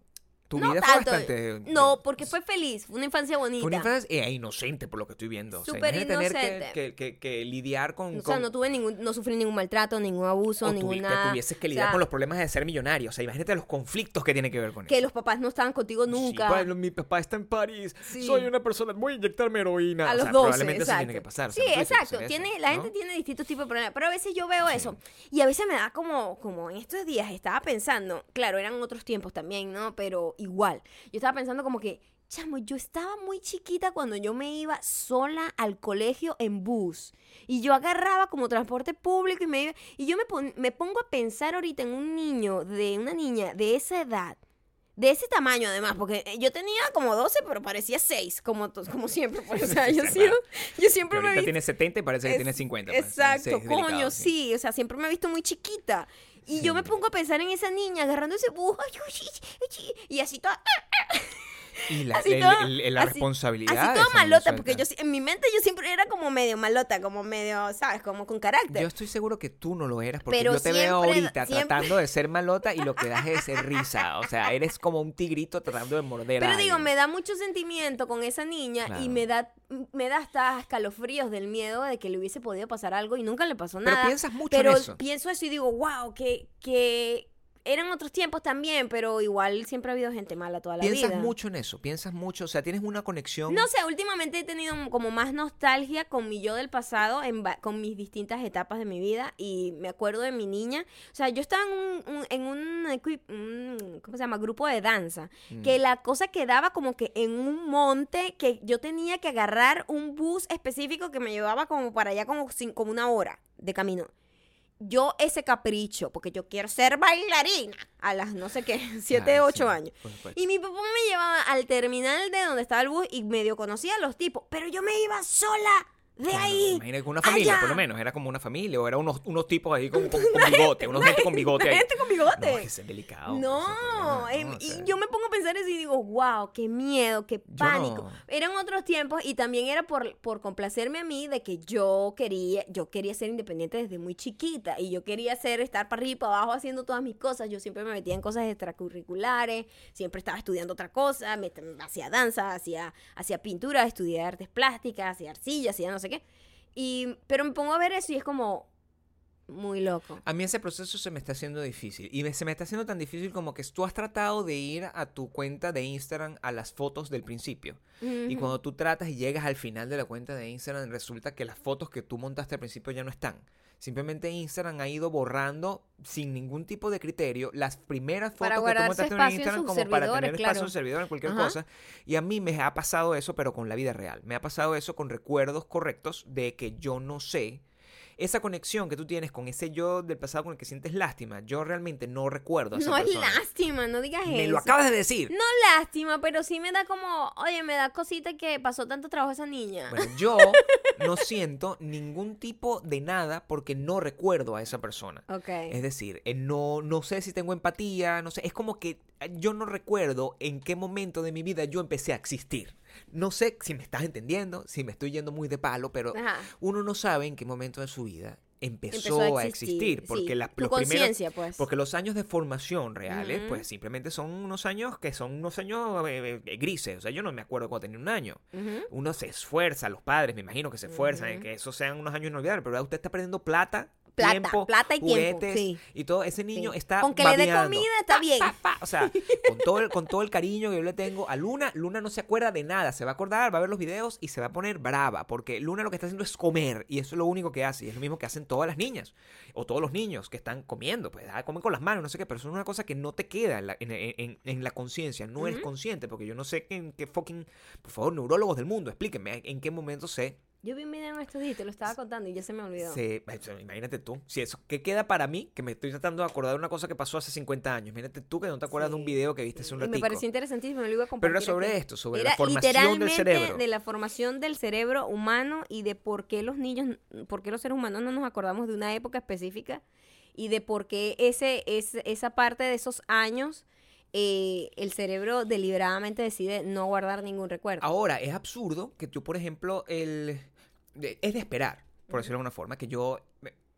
Tu No vida tanto. fue bastante... No, porque fue feliz. Fue una infancia bonita. Fue una infancia eh, inocente por lo que estoy viendo. O sea, Súper imagínate tener inocente. que, que- que- que lidiar con... o sea, con- no tuve ningún, no sufrí ningún maltrato, ningún abuso, o ninguna. que tuvieses que o lidiar sea, con los problemas de ser millonario. O sea, imagínate los conflictos que tiene que ver con Que eso. los papás no estaban contigo nunca. Sí, mi papá está en París. Sí. Soy una persona. Voy a inyectarme heroína. a O los sea, 12, probablemente exacto. eso tiene que pasar. Sí, que exacto. Tiene, eso, la ¿no? gente tiene distintos tipos de problemas. Pero a veces yo veo eso. Y a veces me da como, como en estos días estaba pensando, claro, eran otros tiempos también, ¿no? Pero igual. Yo estaba pensando como que, chamo, yo estaba muy chiquita cuando yo me iba sola al colegio en bus. Y yo agarraba como transporte público y me iba. Y yo me, pon- me pongo a pensar ahorita en un niño, de una niña de esa edad. De ese tamaño, además, porque eh, yo tenía como 12, pero parecía 6, como, como siempre. pues, o sea, yo, Sí, siempre, yo siempre me vi tiene 70 y parece que es- tiene 50. pues. Exacto, Sí, delicado, coño, sí. O sea, siempre me he visto muy chiquita. Y yo me pongo a pensar en esa niña agarrando ese ay, Y así toda. Y la, Así el- todo- el- el- la así- responsabilidad. Así todo malota, porque yo en mi mente yo siempre era como medio malota, como medio, ¿sabes? Como con carácter. Yo estoy seguro que tú no lo eras, porque Pero yo te veo ahorita siempre- tratando de ser malota y lo que das es risa. O sea, eres como un tigrito tratando de morder a Pero digo, me da mucho sentimiento con esa niña Claro. y me da, me da hasta escalofríos del miedo de que le hubiese podido pasar algo y nunca le pasó Pero nada. piensas mucho pero en eso. pienso eso y digo, wow, que, que eran otros tiempos también, pero igual siempre ha habido gente mala toda la Piensas vida. mucho en eso, piensas mucho, o sea, tienes una conexión. No sé, últimamente he tenido como más nostalgia con mi yo del pasado, en con mis distintas etapas de mi vida y me acuerdo de mi niña. O sea, yo estaba en un, un- en un, un- ¿cómo se llama? Grupo de danza, Mm. que la cosa quedaba como que en un monte que yo tenía que agarrar un bus específico que me llevaba como para allá como, como una hora de camino. Yo ese capricho, porque yo quiero ser bailarina a las no sé qué, siete, Claro, ocho sí, años. Y mi papá me llevaba al terminal de donde estaba el bus y medio conocía a los tipos, pero yo me iba sola de ahí. Imagina que una familia, allá. por lo menos, era como una familia, o era unos, unos tipos ahí con, con, con bigote, unos gente con bigote ahí. gente con bigote. No, ese es delicado. No, em, y yo me pongo a pensar eso y digo, wow, qué miedo, qué pánico. no. Eran otros tiempos y también era por, por complacerme a mí de que yo quería, yo quería ser independiente desde muy chiquita y yo quería ser, estar para arriba y para abajo haciendo todas mis cosas. Yo siempre me metía en cosas extracurriculares, siempre estaba estudiando otra cosa, me, hacía danza, hacía, hacía pintura, estudié artes plásticas, hacía arcilla, hacía no sé Y, pero me pongo a ver eso y es como muy loco. A mí ese proceso se me está haciendo difícil. Y me- se me está haciendo tan difícil como que tú has tratado de ir a tu cuenta de Instagram a las fotos del principio. Y cuando tú tratas y llegas al final de la cuenta de Instagram, resulta que las fotos que tú montaste al principio ya no están. Simplemente Instagram ha ido borrando sin ningún tipo de criterio las primeras fotos que tú montaste en espacio en Instagram como para tener espacio claro. en servidor en cualquier Ajá. cosa. Y a mí me ha pasado eso, pero con la vida real. Me ha pasado eso con recuerdos correctos de que yo no sé. Esa conexión que tú tienes con ese yo del pasado con el que sientes lástima, yo realmente no recuerdo a esa No es persona. lástima, no digas Me eso. lo acabas de decir. No lástima, pero sí me da como, oye, me da cosita que pasó tanto trabajo esa niña. Bueno, yo no siento ningún tipo de nada porque no recuerdo a esa persona. ok. Es decir, eh, no, no sé si tengo empatía, no sé, es como que yo no recuerdo en qué momento de mi vida yo empecé a existir. No sé si me estás entendiendo, si me estoy yendo muy de palo, pero Ajá. uno no sabe en qué momento de su vida empezó, Empezó a existir, porque sí. tu los primeros pues. porque los años de formación reales, pues simplemente son unos años que son unos años eh, eh, grises. O sea, yo no me acuerdo cuando tenía un año. Uno se esfuerza, los padres me imagino que se esfuerzan en que esos sean unos años inolvidables, pero ahora usted está perdiendo plata, Plata, tiempo, plata y tiempo, juguetes sí. y todo. Ese niño Sí. está Con que le dé babeando. comida está bien. Pa, O sea, con todo, el, con todo el cariño que yo le tengo a Luna, Luna no se acuerda de nada. Se va a acordar, va a ver los videos y se va a poner brava. Porque Luna lo que está haciendo es comer. Y eso es lo único que hace. Y es lo mismo que hacen todas las niñas. O todos los niños que están comiendo. Pues ah, comen con las manos, no sé qué. Pero eso es una cosa que no te queda en la, en, en- en la conciencia. No eres Ujú. consciente. Porque yo no sé en qué fucking. Por favor, neurólogos del mundo, explíquenme en qué momento sé Yo vi un video en estos días, te lo estaba contando y ya se me olvidó. sea, imagínate tú, si eso, ¿qué queda para mí? Que me estoy tratando de acordar de una cosa que pasó hace 50 años. Imagínate tú que no te acuerdas de un Sí. video que viste hace un Y me ratito. pareció interesantísimo, lo iba a Pero compartir. era sobre aquí. esto, sobre Era la formación del cerebro. de la formación del cerebro humano y de por qué los niños, por qué los seres humanos no nos acordamos de una época específica y de por qué ese, ese- esa parte de esos años eh, el cerebro deliberadamente decide no guardar ningún recuerdo. Ahora, es absurdo que tú, por ejemplo, el es de esperar, por decirlo de alguna forma, que yo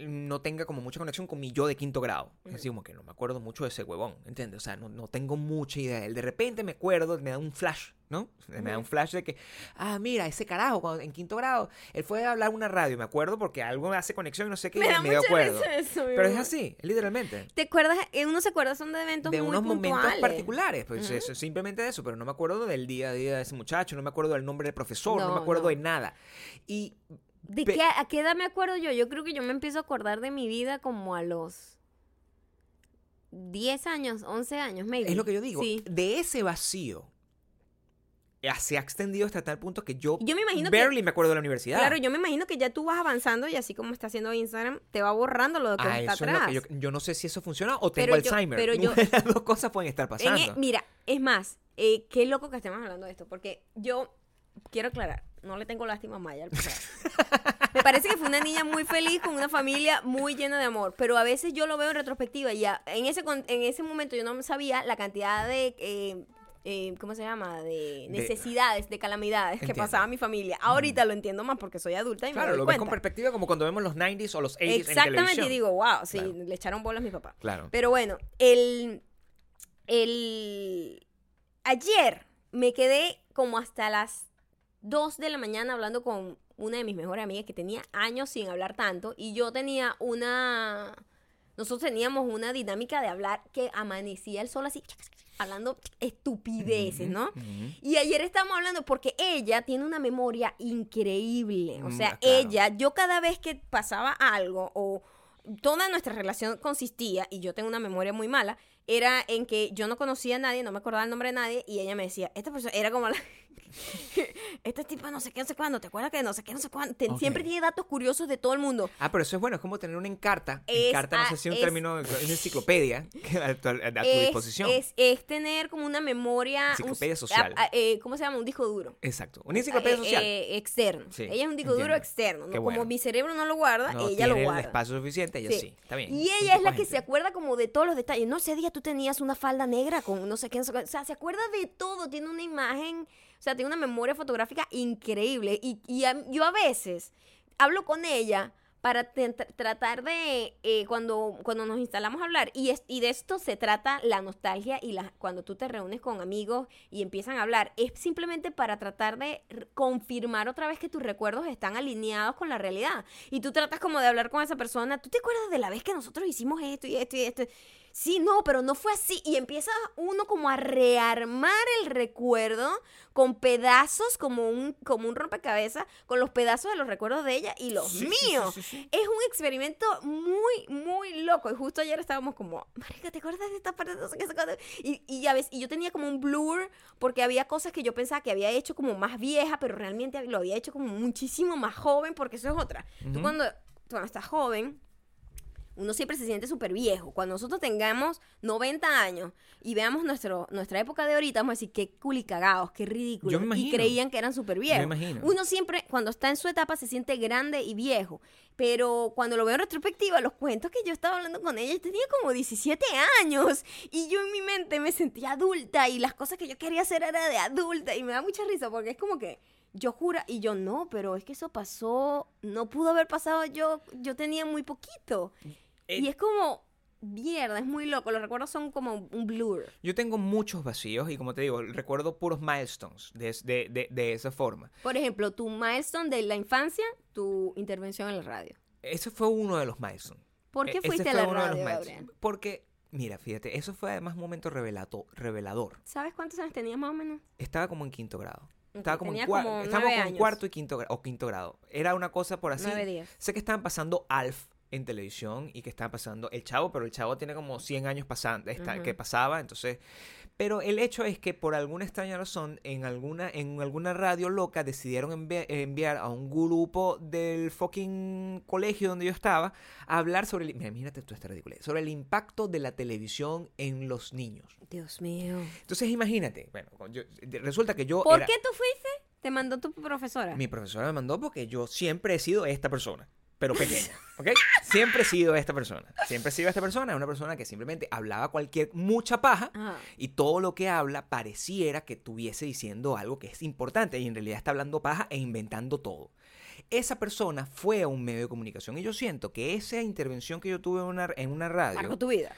no tenga como mucha conexión con mi yo de quinto grado. Es decir, como que no me acuerdo mucho de ese huevón, ¿entiendes? O sea, no, no tengo mucha idea de él. De repente me acuerdo, me da un flash, ¿no? Me da un flash de que, ah, mira, ese carajo, cuando, en quinto grado, él fue a hablar una radio, me acuerdo porque algo hace conexión y no sé qué, me da me dio acuerdo. eso, Pero es así, literalmente. ¿Te acuerdas? Eh, Uno se acuerda son de eventos de muy unos momentos puntuales. particulares, pues Ujú. eso, simplemente eso, pero no me acuerdo del día a día de ese muchacho, no me acuerdo del nombre del profesor, no, No, me acuerdo no. de nada. Y ¿De Pe- qué, ¿A qué edad me acuerdo yo? Yo creo que yo me empiezo a acordar de mi vida como a los 10 años, 11 años, maybe. es lo que yo digo, Sí. de ese vacío ya se ha extendido hasta tal punto que yo, Yo me imagino que- barely me acuerdo de la universidad. Claro, yo me imagino que ya tú vas avanzando y así como está haciendo Instagram, te va borrando lo que Ah, está eso es lo atrás. que yo, yo no sé si eso funciona o tengo Pero yo- Alzheimer. pero yo- las dos cosas pueden estar En pasando. e- mira, es más, eh, qué loco que estemos hablando de esto, porque yo quiero aclarar, no le tengo lástima a Maya. Me parece que fue una niña muy feliz con una familia muy llena de amor, pero a veces yo lo veo en retrospectiva y ya, en ese en ese momento yo no sabía la cantidad de eh, eh, ¿cómo se llama? De De- necesidades, de calamidades que pasaba mi familia. Ahorita lo entiendo más porque soy adulta y me Claro, doy lo ves con perspectiva como cuando vemos los 90s o los 80s en Exactamente, televisión. y digo, wow, sí, Claro. le echaron bolas a mi papá. Claro. Pero bueno, el, el... Ayer me quedé como hasta las 2 de la mañana hablando con una de mis mejores amigas que tenía años sin hablar tanto y yo tenía una... Nosotros teníamos una dinámica de hablar que amanecía el sol así, hablando estupideces, ¿no? Y ayer estábamos hablando porque ella tiene una memoria increíble. O Mm, sea, claro. ella, yo cada vez que pasaba algo o toda nuestra relación consistía, y yo tengo una memoria muy mala, era en que yo no conocía a nadie, no me acordaba el nombre de nadie, y ella me decía, esta persona era como la... este tipo no sé qué, no sé cuándo, ¿te acuerdas que no sé qué, no sé cuándo? Te-. Siempre tiene datos curiosos de todo el mundo. Ah, pero eso es bueno, es como tener una encarta. Es- encarta, no sé si es un es- término, una enciclopedia a tu, a tu es, disposición. es, es tener como una memoria... un- Enciclopedia social. eh, ¿Cómo se llama? Un disco duro. Exacto. Una enciclopedia Eh, social. eh, externo. Sí, ella es un disco duro externo. Como mi cerebro no lo guarda, no ella tiene lo el guarda. espacio suficiente, ella sí. Está bien. Y ella es la que se acuerda como de todos los detalles. No, ese día tú tenías una falda negra con no sé qué. O sea, se acuerda de todo. Tiene una imagen, o sea, tiene una memoria fotográfica increíble. Y, y yo a veces hablo con ella para tratar de, eh, cuando, cuando nos instalamos a hablar, y, es, y de esto se trata la nostalgia y la, cuando tú te reúnes con amigos y empiezan a hablar, es simplemente para tratar de confirmar otra vez que tus recuerdos están alineados con la realidad. Y tú tratas como de hablar con esa persona, ¿tú te acuerdas de la vez que nosotros hicimos esto y esto y esto? Sí, no, pero no fue así. Y empieza uno como a rearmar el recuerdo con pedazos, como un, como un rompecabezas, con los pedazos de los recuerdos de ella y los Sí, míos. sí, sí, sí. Es un experimento muy, muy loco. Y justo ayer estábamos como, Marica, ¿te acuerdas de esta parte? No sé qué, no sé cuándo?". Y, y ya ves, y yo tenía como un blur porque había cosas que yo pensaba que había hecho como más vieja, pero realmente lo había hecho como muchísimo más joven, porque eso es otra. Tú cuando, cuando estás joven, uno siempre se siente súper viejo. Cuando nosotros tengamos 90 años y veamos nuestro, nuestra época de ahorita, vamos a decir, qué culicagados, qué me Y creían que eran súper viejos. Uno siempre, cuando está en su etapa, se siente grande y viejo. Pero cuando lo veo en retrospectiva, los cuentos que yo estaba hablando con ella, yo tenía como 17 años. Y yo en mi mente me sentía adulta y las cosas que yo quería hacer era de adulta. Y me da mucha risa porque es como que yo jura y yo no, pero es que eso pasó, no pudo haber pasado yo, yo tenía muy poquito. Eh, y es como, mierda, es muy loco. Los recuerdos son como un blur. Yo tengo muchos vacíos y como te digo, recuerdo puros milestones de, de, de, de esa forma. Por ejemplo, tu milestone de la infancia, tu intervención en la radio. Ese fue uno de los milestones. ¿Por qué E- fuiste a la radio? Porque, mira, fíjate, eso fue además un momento revelato, revelador. ¿Sabes cuántos años tenías más o menos? Estaba como en quinto grado. Estaba como en, como en cuarto y quinto, gra- o quinto grado. Era una cosa por así. Nueve. Sé que estaban pasando Alf en televisión y que estaban pasando El Chavo, pero El Chavo tiene como 100 años pasando, está- Ujú. que pasaba, entonces... Pero el hecho es que por alguna extraña razón, en alguna, en alguna radio loca decidieron envi- enviar a un grupo del fucking colegio donde yo estaba a hablar sobre... el- Mira, imagínate tú esta ridícula. Sobre el impacto de la televisión en los niños. Dios mío. Entonces imagínate, bueno, yo- resulta que yo... ¿Por era- qué tú fuiste? Te mandó tu profesora. mi profesora me mandó porque yo siempre he sido esta persona, pero pequeña, ¿ok? Siempre he sido esta persona. Siempre he sido esta persona, una persona que simplemente hablaba cualquier, mucha paja, Ah. y todo lo que habla pareciera que estuviese diciendo algo que es importante, y en realidad está hablando paja e inventando todo. Esa persona fue a un medio de comunicación, y yo siento que esa intervención que yo tuve en una, en una radio Marcó tu vida.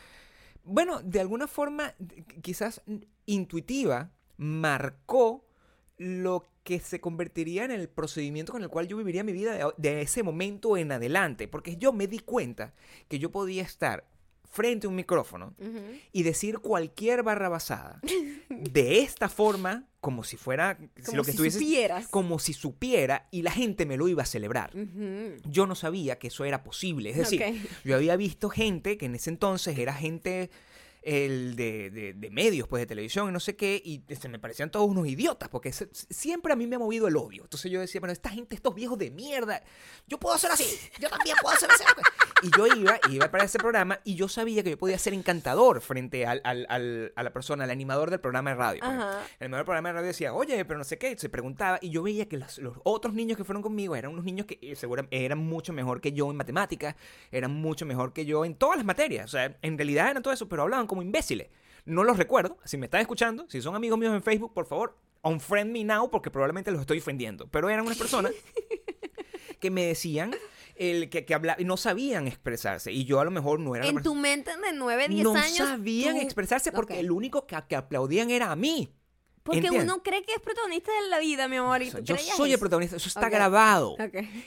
bueno, de alguna forma, quizás intuitiva, marcó lo que se convertiría en el procedimiento con el cual yo viviría mi vida de, ese momento en adelante. Porque yo me di cuenta que yo podía estar frente a un micrófono y decir cualquier barra basada de esta forma, como si fuera si Como lo que si estuviese- supieras. como si supiera y la gente me lo iba a celebrar. Yo no sabía que eso era posible. Es decir, yo había visto gente que en ese entonces era gente el de, de- de medios, pues de televisión y no sé qué, y se me parecían todos unos idiotas, porque se- siempre a mí me ha movido el odio. Entonces yo decía, bueno, esta gente, estos viejos de mierda, yo puedo hacer así, yo también puedo hacer así. Y yo iba, iba para ese programa y yo sabía que yo podía ser encantador frente al, al- al- a la persona, al animador del programa de radio. Ajá. El animador del programa de radio decía, oye, pero no sé qué, se preguntaba, y yo veía que los, los otros niños que fueron conmigo eran unos niños que eh, seguramente eran mucho mejor que yo en matemáticas, eran mucho mejor que yo en todas las materias, o sea, en realidad eran todo eso, pero hablaban como imbéciles. No los recuerdo. Si me están escuchando, si son amigos míos en Facebook, por favor, unfriend me now porque probablemente los estoy ofendiendo. Pero eran unas personas que me decían el que, que hablaba no sabían expresarse. Y yo a lo mejor no era En tu mente de 9, 10 no años. sabían tú- expresarse porque el único que, que aplaudían era a mí. Porque ¿Entiendes? uno cree que es protagonista de la vida, mi amor. Y tú yo soy el protagonista. Eso está grabado.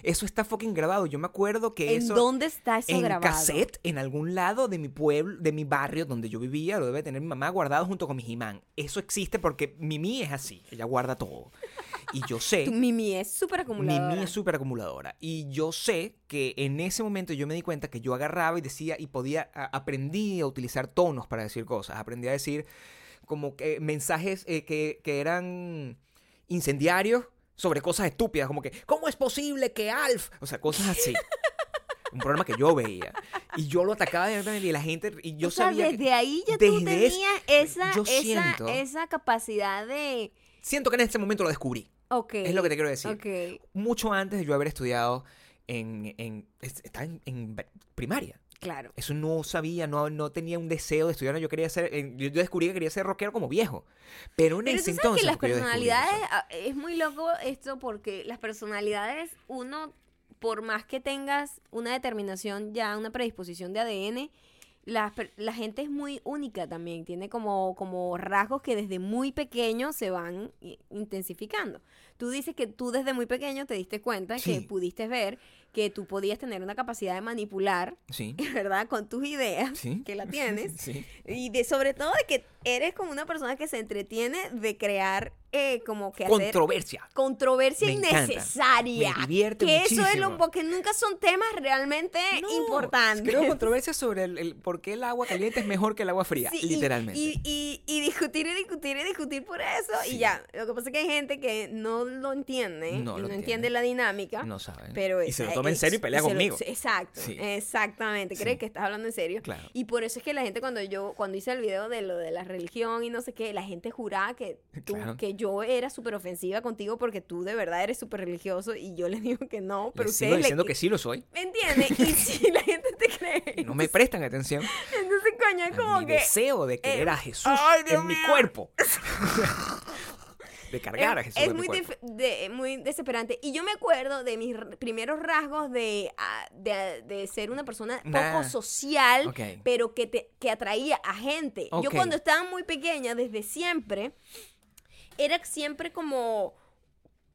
Eso está fucking grabado. Yo me acuerdo que ¿En eso. dónde está eso en grabado? cassette, en algún lado de mi pueblo, de mi barrio donde yo vivía, lo debe tener mi mamá guardado junto con mi Jimán. Eso existe porque Mimi es así. Ella guarda todo. Y yo sé. Tu Mimi es súper acumuladora. Mimi es súper acumuladora. Y yo sé que en ese momento yo me di cuenta que yo agarraba y decía y podía, a- aprendí a utilizar tonos para decir cosas. Aprendí a decir como que mensajes eh, que, que eran incendiarios sobre cosas estúpidas, como que, ¿cómo es posible que Alf? O sea, cosas así. Un programa que yo veía. Y yo lo atacaba directamente y la gente, y yo o sea, sabía desde que- ahí ya tú desde ese- tenías esa, esa, siento- esa capacidad de... Siento que en ese momento lo descubrí. Ok. Es lo que te quiero decir. Ok, mucho antes de yo haber estudiado en, en, es- estaba en, en primaria. Claro. Eso no sabía, no, no tenía un deseo de estudiar. Yo quería ser, en- yo descubrí que quería ser rockero como viejo. Pero en Pero ese tú sabes entonces que las personalidades, ah, es muy loco esto porque las personalidades, uno, por más que tengas una determinación ya, una predisposición de ADN, la, la gente es muy única también, tiene como, como rasgos que desde muy pequeño se van intensificando. Tú dices que tú desde muy pequeño te diste cuenta Sí. que pudiste ver que tú podías tener una capacidad de manipular, Sí. ¿verdad? Con tus ideas, Sí. que la tienes. Sí. Y de, sobre todo de que eres como una persona que se entretiene de crear eh, como que hacer Controversia. controversia Me innecesaria. Me divierte que eso es lo porque nunca son temas realmente No, importantes. Creo controversia sobre el, el por qué el agua caliente es mejor que el agua fría. Sí, literalmente. Y, y- y discutir y discutir y discutir por eso. Sí. Y ya. Lo que pasa es que hay gente que no lo entiende. No lo no entiende. la dinámica. no saben. Pero y se lo toma en serio y pelea lo- conmigo. exacto, Sí. exactamente. Cree que estás hablando en serio. Claro. Y por eso es que la gente cuando yo, cuando hice el video de lo de la religión y no sé qué, la gente juraba que, tú- Claro. que yo era súper ofensiva contigo porque tú de verdad eres súper religioso y yo les digo que no, pero Les sigo diciendo le... que sí lo soy. ¿Me entiendes? Y si la gente te cree. y No me prestan atención. Entonces, coño, es como mi que... deseo de querer eh, a Jesús ay, Dios en mi cuerpo. de cargar a es, Jesús es muy, de- desesperante. Y yo me acuerdo de mis primeros rasgos de, ah, de, de ser una persona Nah. poco social, pero que, te, que atraía a gente. Yo cuando estaba muy pequeña, desde siempre, era siempre como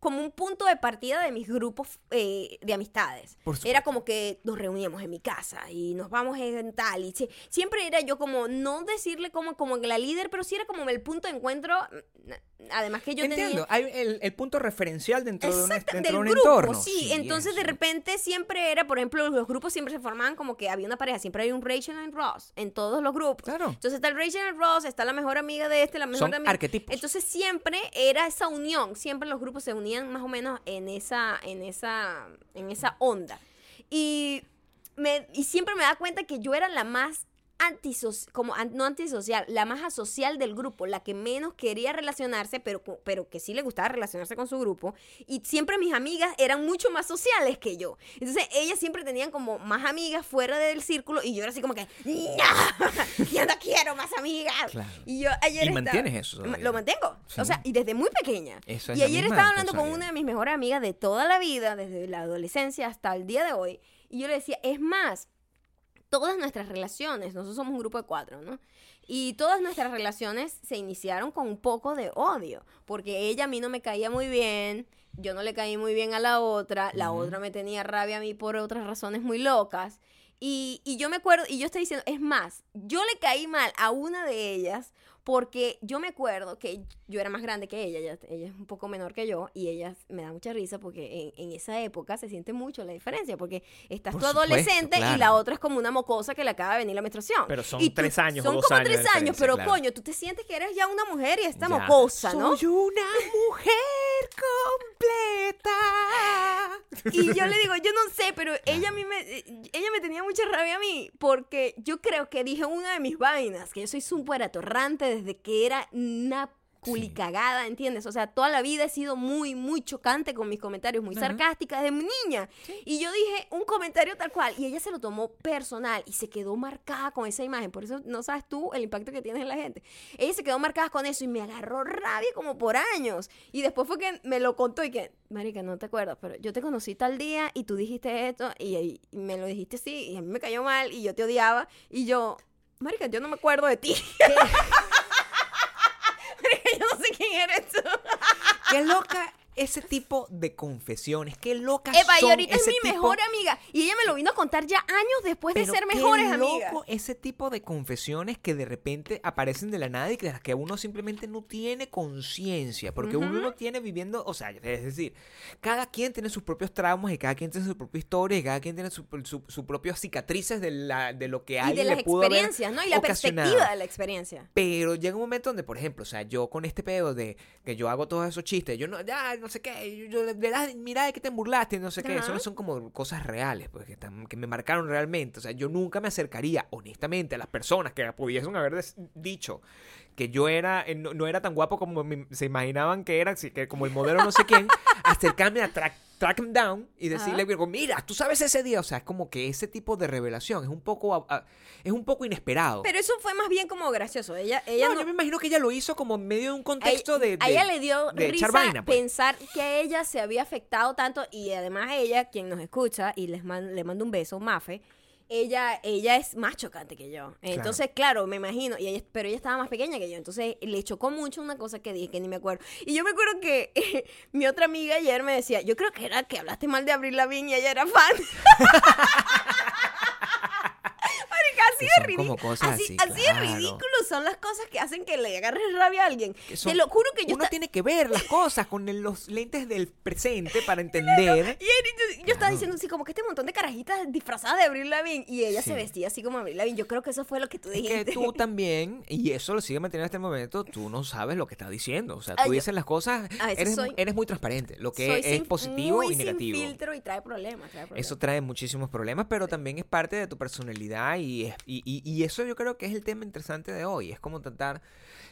como un punto de partida de mis grupos eh, de amistades. Era como que nos reuníamos en mi casa y nos vamos en tal. Y si- siempre era yo como, no decirle como, como la líder, pero sí era como el punto de encuentro. mm, Además que yo Entiendo, tenía... hay el, el punto referencial dentro de dentro del de un grupo, entorno. sí. Entonces, de repente, siempre era, por ejemplo, los grupos siempre se formaban como que había una pareja, siempre hay un Rachel and Ross en todos los grupos. Claro. Entonces está el Rachel and Ross, está la mejor amiga de este, la mejor Son amiga. arquetipos. Entonces siempre era esa unión, siempre los grupos se unían más o menos en esa, en esa, en esa onda. Y, me, y siempre me da cuenta que yo era la más antisocial, como an- no antisocial, la más asocial del grupo, la que menos quería relacionarse, pero, pero que sí le gustaba relacionarse con su grupo. Y siempre mis amigas eran mucho más sociales que yo. Entonces ellas siempre tenían como más amigas fuera del círculo y yo era así como que, ¡No! Yo no quiero más amigas. Claro. Y yo ayer Y estaba- mantienes eso todavía. Lo mantengo. Sí. O sea, y desde muy pequeña. Eso es y ayer estaba hablando con una de mis mejores amigas de toda la vida, desde la adolescencia hasta el día de hoy. Y yo le decía, es más, todas nuestras relaciones, nosotros somos un grupo de cuatro, ¿no? Y todas nuestras relaciones se iniciaron con un poco de odio, porque ella a mí no me caía muy bien, yo no le caí muy bien a la otra, la otra me tenía rabia a mí por otras razones muy locas. Y, y yo me acuerdo, y yo estoy diciendo, es más, yo le caí mal a una de ellas porque yo me acuerdo que yo era más grande que ella, ella, ella es un poco menor que yo, y ella me da mucha risa porque en, en esa época se siente mucho la diferencia, porque estás Por tú supuesto, adolescente y claro. la otra es como una mocosa que le acaba de venir la menstruación. Pero son Y tú- tres años o Son dos como años tres años, pero claro. coño, tú te sientes que eres ya una mujer y esta Ya. mocosa, ¿no? Soy una mujer completa. Y yo le digo, yo no sé, pero ella a mí me, eh, ella me tenía mucha rabia a mí porque yo creo que dije una de mis vainas, que yo soy súper atorrante desde que era una culicagada, ¿entiendes? O sea, toda la vida he sido muy, muy chocante con mis comentarios, muy Ajá. sarcástica desde mi niña. Y yo dije un comentario tal cual y ella se lo tomó personal y se quedó marcada con esa imagen. Por eso no sabes tú el impacto que tienes en la gente. Ella se quedó marcada con eso y me agarró rabia como por años. Y después fue que me lo contó y que, Marica, no te acuerdas, pero yo te conocí tal día y tú dijiste esto y, y me lo dijiste así y a mí me cayó mal y yo te odiaba y yo, Marica, yo no me acuerdo de ti. Marica, yo no sé quién eres tú. Qué loca ese tipo de confesiones. Qué loca Epa, y son ahorita es mi tipo- mejor amiga. Y ella me lo vino a contar ya años después de ser qué mejores loco amigas. ese tipo de confesiones que de repente aparecen de la nada y que de las que uno simplemente no tiene conciencia, porque uno no tiene viviendo, o sea, es decir, cada quien tiene sus propios traumas y cada quien tiene su propia historia y cada quien tiene su, su, su propias cicatrices de, la, de lo que Y de las le pudo experiencias, ¿no? Y la ocasionado. perspectiva de la experiencia. Pero llega un momento donde, por ejemplo, o sea, yo con este pedo de que yo hago todos esos chistes, yo no, ya, no sé qué, yo, yo de verdad, mira de que te burlaste, no sé qué, eso son como cosas reales, pues, que, están- que me marcaron realmente. O sea, yo nunca me acercaría, honestamente, a las personas que pudiesen haber dicho que yo era, eh, no, no era tan guapo como me- se imaginaban que era, así que como el modelo no sé quién, acercarme a track, track 'em down y decirle, Ajá. mira, tú sabes ese día, o sea, es como que ese tipo de revelación es un poco, a- a- es un poco inesperado. Pero eso fue más bien como gracioso. Ella, ella no, no, yo me imagino que ella lo hizo como en medio de un a, contexto de, a de- ella le dio de risa vaina, pues. pensar que ella se había afectado tanto y además ella, quien nos escucha y les man- le mando un beso, Mafe, ella, ella es más chocante que yo. Entonces, claro, me imagino, y ella, pero ella estaba más pequeña que yo, entonces le chocó mucho una cosa que dije que ni me acuerdo. Y yo me acuerdo que mi otra amiga ayer me decía, yo creo que era que hablaste mal de Abril Lavigne y ella era fan. Así son ridículo. así, así, así son las cosas que hacen que le agarres rabia a alguien. son- Te lo juro que yo uno tiene que ver las cosas con el- los lentes del presente para entender. Y él- yo, yo estaba diciendo así como que este montón de carajitas disfrazadas de Abril Lavigne y ella Sí. se vestía así como Abril Lavigne. Yo creo que eso fue lo que tú Es dijiste. que tú también, y eso lo sigue manteniendo hasta el momento, tú no sabes lo que estás diciendo. O sea, Ah, tú yo- dices las cosas, eres, soy- eres muy transparente, lo que es sin- positivo muy y negativo. Sin filtro y trae problemas, trae problemas. Eso trae muchísimos problemas, pero también es parte de tu personalidad y, es- y, y- eso yo creo que es el tema interesante de hoy. Es como tratar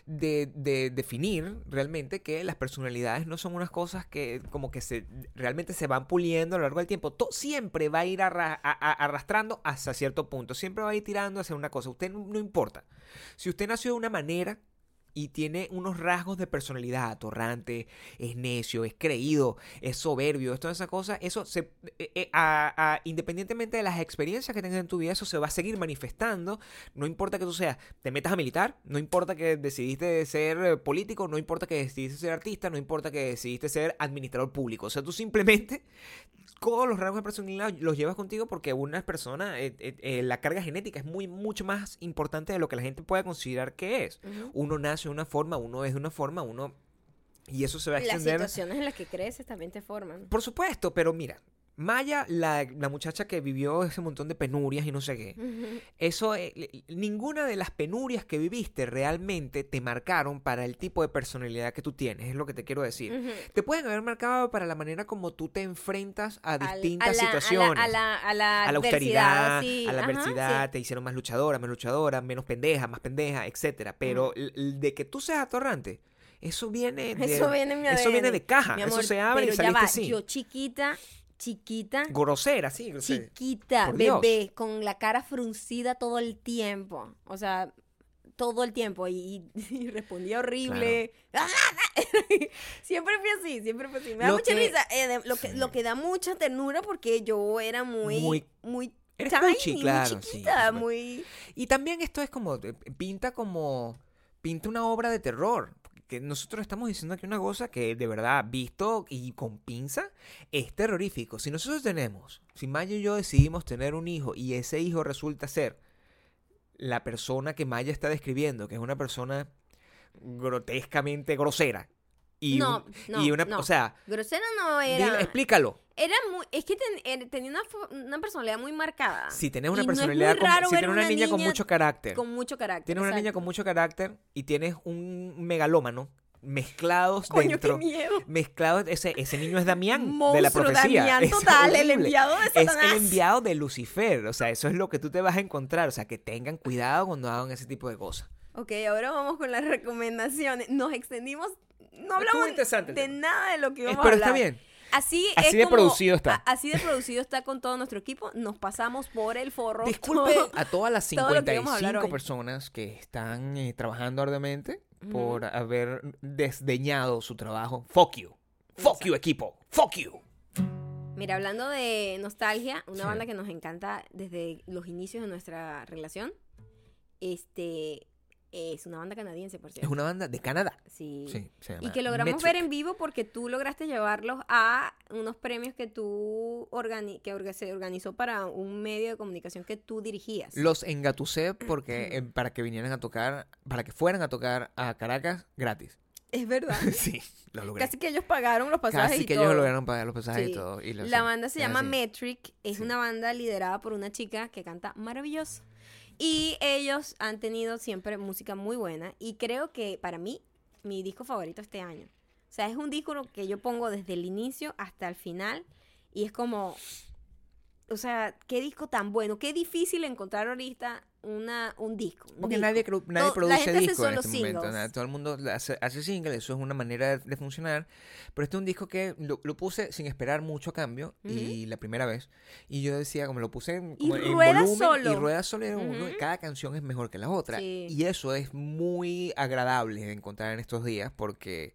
de, de definir realmente que las personalidades no son unas cosas que como que se realmente se van puliendo a lo largo del tiempo. To- siempre va a ir arrastrando hasta cierto punto, siempre va a ir tirando hacia una cosa. Usted no importa. Si usted nació de una manera y tiene unos rasgos de personalidad atorrante, es necio, es creído, es soberbio, es toda esa cosa, eso se, eh, eh, a- a- independientemente de las experiencias que tengas en tu vida, eso se va a seguir manifestando, no importa que tú seas, te metas a militar, no importa que decidiste ser eh, político, no importa que decidiste ser artista, no importa que decidiste ser administrador público, o sea, tú simplemente todos los rasgos de personalidad los llevas contigo porque una persona, eh, eh, eh, la carga genética es muy, mucho más importante de lo que la gente puede considerar que es. Ujú. Uno nace de una forma, uno es de una forma, uno... Y eso se va a Las extender... situaciones en las que creces también te forman. Por supuesto, pero mira, Maya, la, la muchacha que vivió ese montón de penurias y no sé qué, eso, eh, ninguna de las penurias que viviste realmente te marcaron para el tipo de personalidad que tú tienes, es lo que te quiero decir. Te pueden haber marcado para la manera como tú te enfrentas a distintas a la- situaciones. A la, a la, a austeridad, sí. a la Ajá, adversidad, sí. te hicieron más luchadora, más luchadora, menos pendeja, más pendeja, etcétera. Pero de que tú seas atorrante, eso viene de, Eso viene mi eso viene de caja, eso se abre pero y ya saliste va, así. Yo chiquita, chiquita, Grosera, sí, grosera. chiquita, Por Dios. bebé, con la cara fruncida todo el tiempo. O sea, todo el tiempo. Y, y respondía horrible. siempre fui así, siempre fui así. Me da mucha que- risa. eh, de- lo, que, Sí. lo que da mucha ternura porque yo era muy, Muy- muy, Eres tiny, cuchi, muy claro, chiquita, muy... Y también esto es como, eh, pinta como, pinta una obra de terror. Que nosotros estamos diciendo aquí una cosa que de verdad, visto y con pinza, es terrorífico. Si nosotros tenemos, si Maya y yo decidimos tener un hijo y ese hijo resulta ser la persona que Maya está describiendo, que es una persona grotescamente grosera. Y, No, un- no, y una, no. o sea, Grosera no dile- era... explícalo. Era muy, es que ten- era- tenía una, personalidad muy marcada. Si tienes una Y no es personalidad, con- si tienes una, niña, con mucho carácter, Con mucho carácter. Tienes una niña con mucho carácter y tienes un megalómano mezclados Coño, dentro. qué miedo. Mezclados, ese, ese niño es Damián de la profecía. Damián Es total, el enviado de Es Satanás. el enviado de Lucifer. O sea, eso es lo que tú te vas a encontrar. O sea, que tengan cuidado cuando hagan ese tipo de cosas. Ok, ahora vamos con las recomendaciones. Nos extendimos, no hablamos de nada de lo que íbamos pero a hablar. está bien. Así, Así es de como- producido está. a- así de producido está con todo nuestro equipo. Nos pasamos por el forro. Disculpe todo. a todas las todo lo que íbamos a hablar 55 hoy. personas que están eh, trabajando arduamente por haber desdeñado su trabajo. Fuck you. Fuck you, equipo. Fuck you. Mira, hablando de nostalgia, una Sí. banda que nos encanta desde los inicios de nuestra relación, este es una banda canadiense, por Es cierto. una banda de Canadá. Sí. Sí, se Y que logramos Metric. ver en vivo porque tú lograste llevarlos a unos premios que tú organi que orga- se organizó para un medio de comunicación que tú dirigías. Los engatusé porque eh, para que vinieran a tocar, para que fueran a tocar a Caracas gratis. Es verdad. sí, lo logré. Casi que ellos pagaron los pasajes Casi y que todo. ellos lograron pagar los pasajes Sí. y todo. y La banda se es llama así. Metric, es Sí. una banda liderada por una chica que canta maravilloso. Y ellos han tenido siempre música muy buena y creo que para mí mi disco favorito este año. O sea, es un disco que yo pongo desde el inicio hasta el final y es como, o sea, qué disco tan bueno, qué difícil encontrar ahorita una, un disco. un Porque disco. nadie, nadie Todo- produce discos en este momento. nada, Todo el mundo hace, hace singles, eso es una manera de, de funcionar. Pero este es un disco que lo, lo puse sin esperar mucho cambio y la primera vez. Y yo decía, como lo puse en, Y como en rueda volumen solo. y rueda solo en uno, Ujú. cada canción es mejor que la otra. Sí. Y eso es muy agradable de encontrar en estos días porque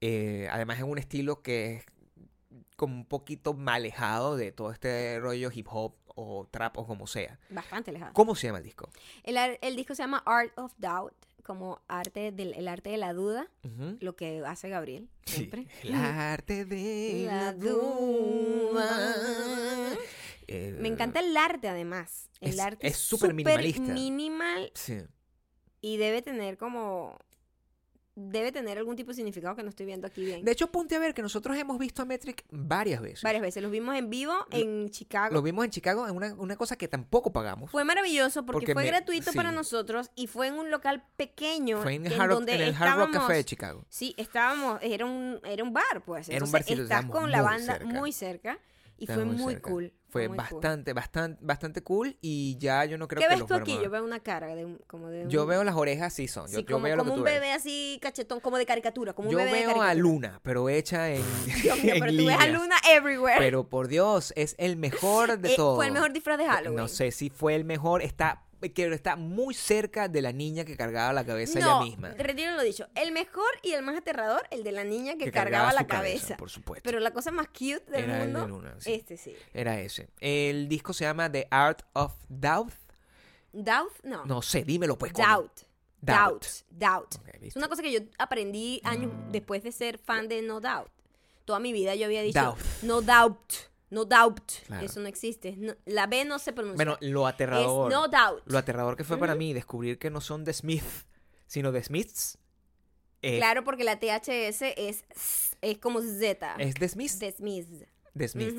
eh, además es un estilo que es como un poquito alejado de todo este rollo hip hop o trap o como sea. Bastante lejano. ¿Cómo se llama el disco? El, el disco se llama Art of Doubt, como arte del el arte de la duda, lo que hace Gabriel Sí, siempre. El arte de La duda. Me encanta el arte además. El Es- arte es súper minimalista. minimal Sí. y debe tener como debe tener algún tipo de significado que no estoy viendo aquí bien. De hecho, ponte a ver que nosotros hemos visto a Metric varias veces. Varias veces los vimos en vivo en Chicago. Lo vimos en Chicago en una, una cosa que tampoco pagamos. Fue maravilloso porque, Porque fue me- gratuito para sí. nosotros y fue en un local pequeño Fue en, en Hard Rock- donde en el Hard Rock Café de Chicago. Sí, estábamos, era un, era un bar, pues. Era un Entonces, barcito, estás estábamos con la muy banda cerca. muy cerca y fue muy cerca. cool. Fue muy cool. bastante, bastante, bastante cool y ya yo no creo ¿Qué que ves los tú aquí? a- Yo veo una cara de un, como de un- Yo veo las orejas, sí son. Yo, sí, yo como, veo lo como que un ves. bebé así cachetón, como de caricatura, como un Yo bebé de veo a caricatura. Luna, pero hecha en, Dios mío, en pero tú ves a. Luna everywhere. Pero por Dios, es el mejor de Eh, todos. Fue el mejor disfraz de Halloween. No sé si fue el mejor. Está, que está muy cerca de la niña que cargaba la cabeza no, ella misma. retiro lo dicho. El mejor y el más aterrador, el de la niña que, Que cargaba, la cabeza. Por supuesto. Pero la cosa más cute del Era el mundo, de Luna, sí. este sí. Era ese. El disco se llama The Art of Doubt. Doubt, no. No sé, dímelo pues. Doubt. Doubt. Doubt. Es una cosa que yo aprendí años después de ser fan de No Doubt. Toda mi vida yo había dicho Doubt. No Doubt. No Doubt. Claro. Eso no existe. No- la B no se pronuncia. Bueno, lo es aterrador. No Doubt. Lo aterrador que fue para mí descubrir que no son de Smith, sino de Smiths. Eh, Claro, porque la THS es, es como Z. Es de Smith. de Smith. De Smith.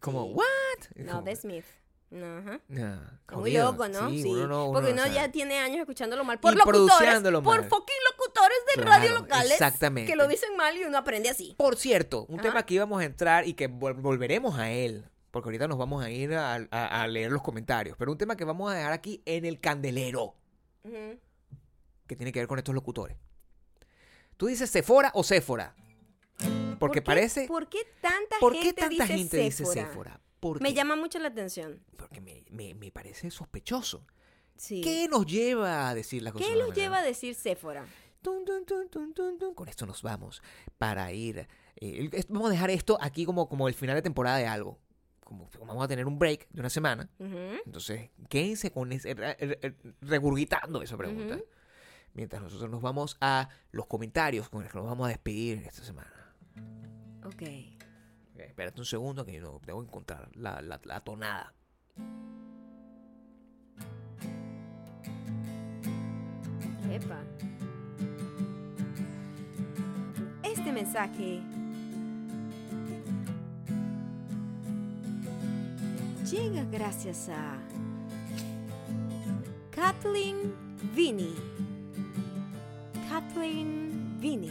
Como, sí. ¿what? No, Como, de Smith. Ajá. nah, Muy loco, ¿no? Sí, Sí. uno no- uno porque no uno ya tiene años escuchándolo mal. Por Y locutores. produciéndolo Por mal. fucking locutores de Claro, radio locales. exactamente. Que lo dicen mal y uno aprende así. Por cierto, un Ajá. tema que íbamos a entrar y que vol- volveremos a él, porque ahorita nos vamos a ir a, a- a leer los comentarios, pero un tema que vamos a dejar aquí en el candelero, que tiene que ver con estos locutores. ¿Tú dices Sephora o Sephora? Porque ¿Por qué- parece... ¿Por qué tanta ¿Por qué gente tanta dice gente dice Sephora? Sephora? ¿Por Me llama mucho la atención. Porque me, me- me parece sospechoso. Sí. ¿Qué nos lleva a decir las cosas? ¿Qué manera? lleva a decir Sephora? Tun, tun, tun. Con esto nos vamos para ir. eh, vamos a dejar esto aquí como, como el final de temporada de algo. Como, como vamos a tener un break de una semana. Ujú. Entonces, quédense con ese, re- re- regurgitando esa pregunta. Ujú. Mientras nosotros nos vamos a los comentarios con los que nos vamos a despedir esta semana. Ok. Espérate un segundo que no debo encontrar la, la- la tonada. Epa. Este mensaje llega gracias a Kathleen Vini. Kathleen Vini.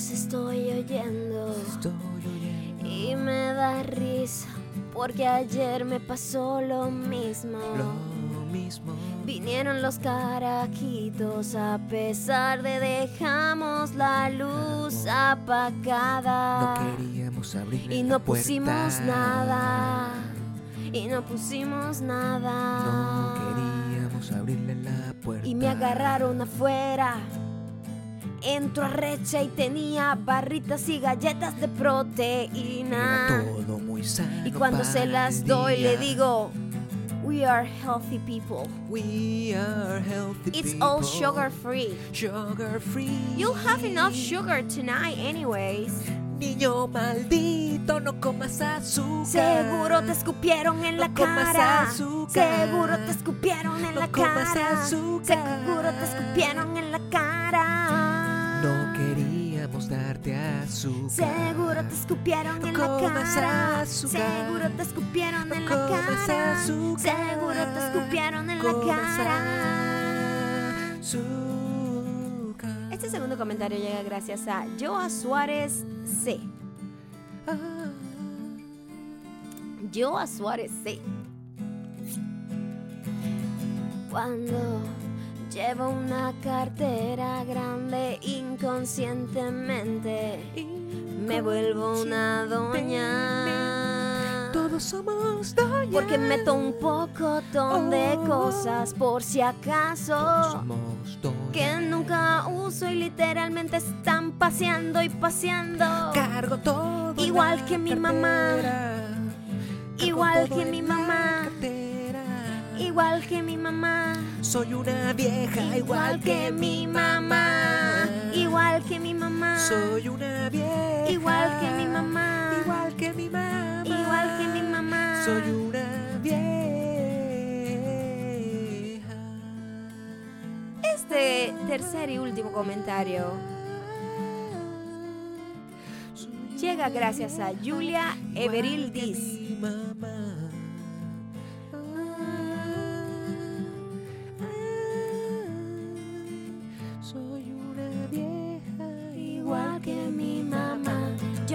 Los estoy oyendo Estoy oyendo y me da risa porque ayer me pasó lo mismo. lo mismo. Vinieron los carajitos a pesar de dejamos la luz No apagada. queríamos abrir y no pusimos nada. Y no pusimos No nada. queríamos abrirle la puerta. y me agarraron afuera. Entro a Recha y tenía barritas y galletas de Era proteína. todo muy sano. Y cuando se las doy le digo, We are healthy people. We are healthy It's all sugar free. Sugar free. You'll have enough sugar tonight anyways. Niño maldito, no comas azúcar. Seguro te escupieron en la No cara. azúcar. Seguro te escupieron en No la comas cara. azúcar. Seguro te escupieron en la cara. Azúcar. Seguro te escupieron No en la cara. azúcar. Seguro te escupieron No en la cara. azúcar. Seguro te escupieron en la cara. azúcar. Este segundo comentario llega gracias a Joa Suárez C. Ah. Joa Suárez C. Cuando llevo una cartera grande inconscientemente, me vuelvo una doña. Todos somos doña. Porque meto un poco de Oh. cosas por si Todos acaso. somos doña. Que nunca uso y literalmente están paseando y paseando. Cargo todo. Igual que mi cartera. mamá. Igual que mi mamá. cartera. Igual que mi mamá. Soy una vieja igual que mi mamá. Igual que mi mamá. Soy una vieja. Igual que mi mamá. Igual que mi mamá. Igual que mi mamá. Soy una vieja. Este tercer y último comentario llega gracias a Julia Everil Diz.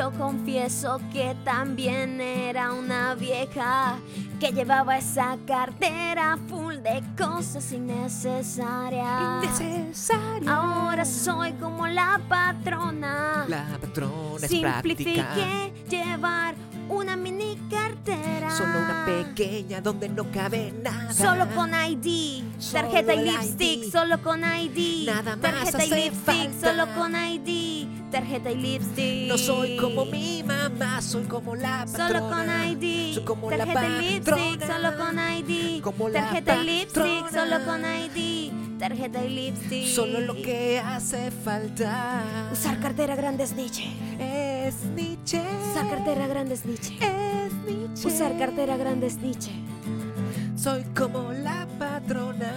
Yo confieso que también era una vieja que llevaba esa cartera full de cosas innecesarias. Innecesaria. Ahora soy como la patrona. La patrona es práctica. Simplifiqué llevar una mini cartera. Solo una pequeña donde no cabe nada. Solo con ID, Solo tarjeta y lipstick, ID. solo con ID. Nada más tarjeta y lipstick, falta. solo con ID. Tarjeta y lipstick. No soy como mi mamá, soy como la patrona. Solo con ID. Soy como la tarjeta y lipstick, solo con ID. Como la tarjeta y lipstick, solo con ID. Tarjeta y lipstick. Solo lo que hace falta. Usar cartera grande es Nietzsche. es Nietzsche. Usar cartera grande es Nietzsche. es Nietzsche. Usar cartera grande es Nietzsche. Soy como la patrona.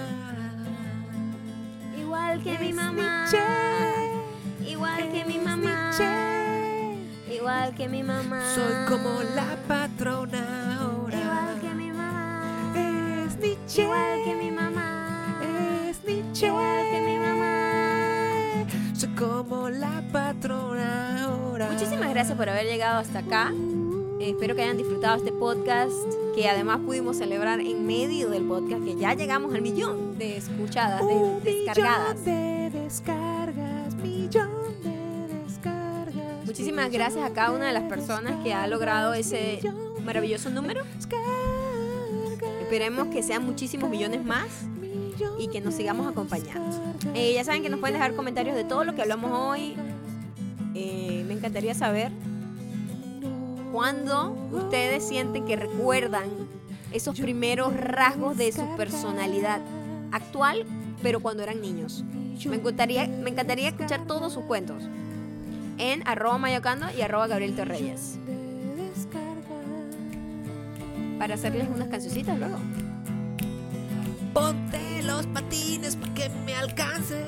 Igual que mi Es mamá. Nietzsche. Igual que mi Es mamá. Nietzsche. Igual que mi mamá. Soy como la patrona ahora. Igual que mi mamá. Es Nietzsche. Igual que mi mamá. Como la patrona ahora. Muchísimas gracias por haber llegado hasta acá. Eh, espero que hayan disfrutado este podcast, que además pudimos celebrar en medio del podcast que ya llegamos al millón de escuchadas, de Un descargadas. millón de descargas, millón de descargas. Muchísimas gracias a cada una de las personas que ha logrado ese maravilloso número. Esperemos que sean muchísimos millones más y que nos sigamos acompañando. Eh, ya saben que nos pueden dejar comentarios de todo lo que hablamos hoy. Eh, me encantaría saber cuándo ustedes sienten que recuerdan esos primeros rasgos de su personalidad actual, pero cuando eran niños. Me encantaría, me encantaría escuchar todos sus cuentos en arroba mayocando y arroba Gabriel Torreyes para hacerles unas cancioncitas luego. Ponte los patines para que me alcance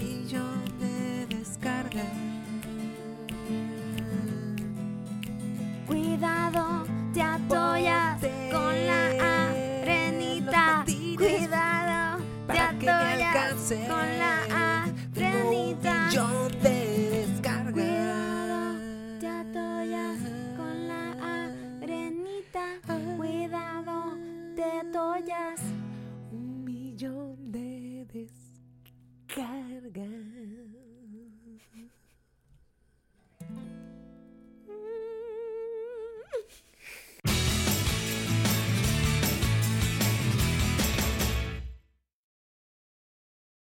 y yo me descargue. Cuidado, te atollas con la arenita. Ah. Cuidado, te atollas con la arenita. Yo te descargue. Cuidado, te atollas con la arenita. Cuidado, te atollas carga.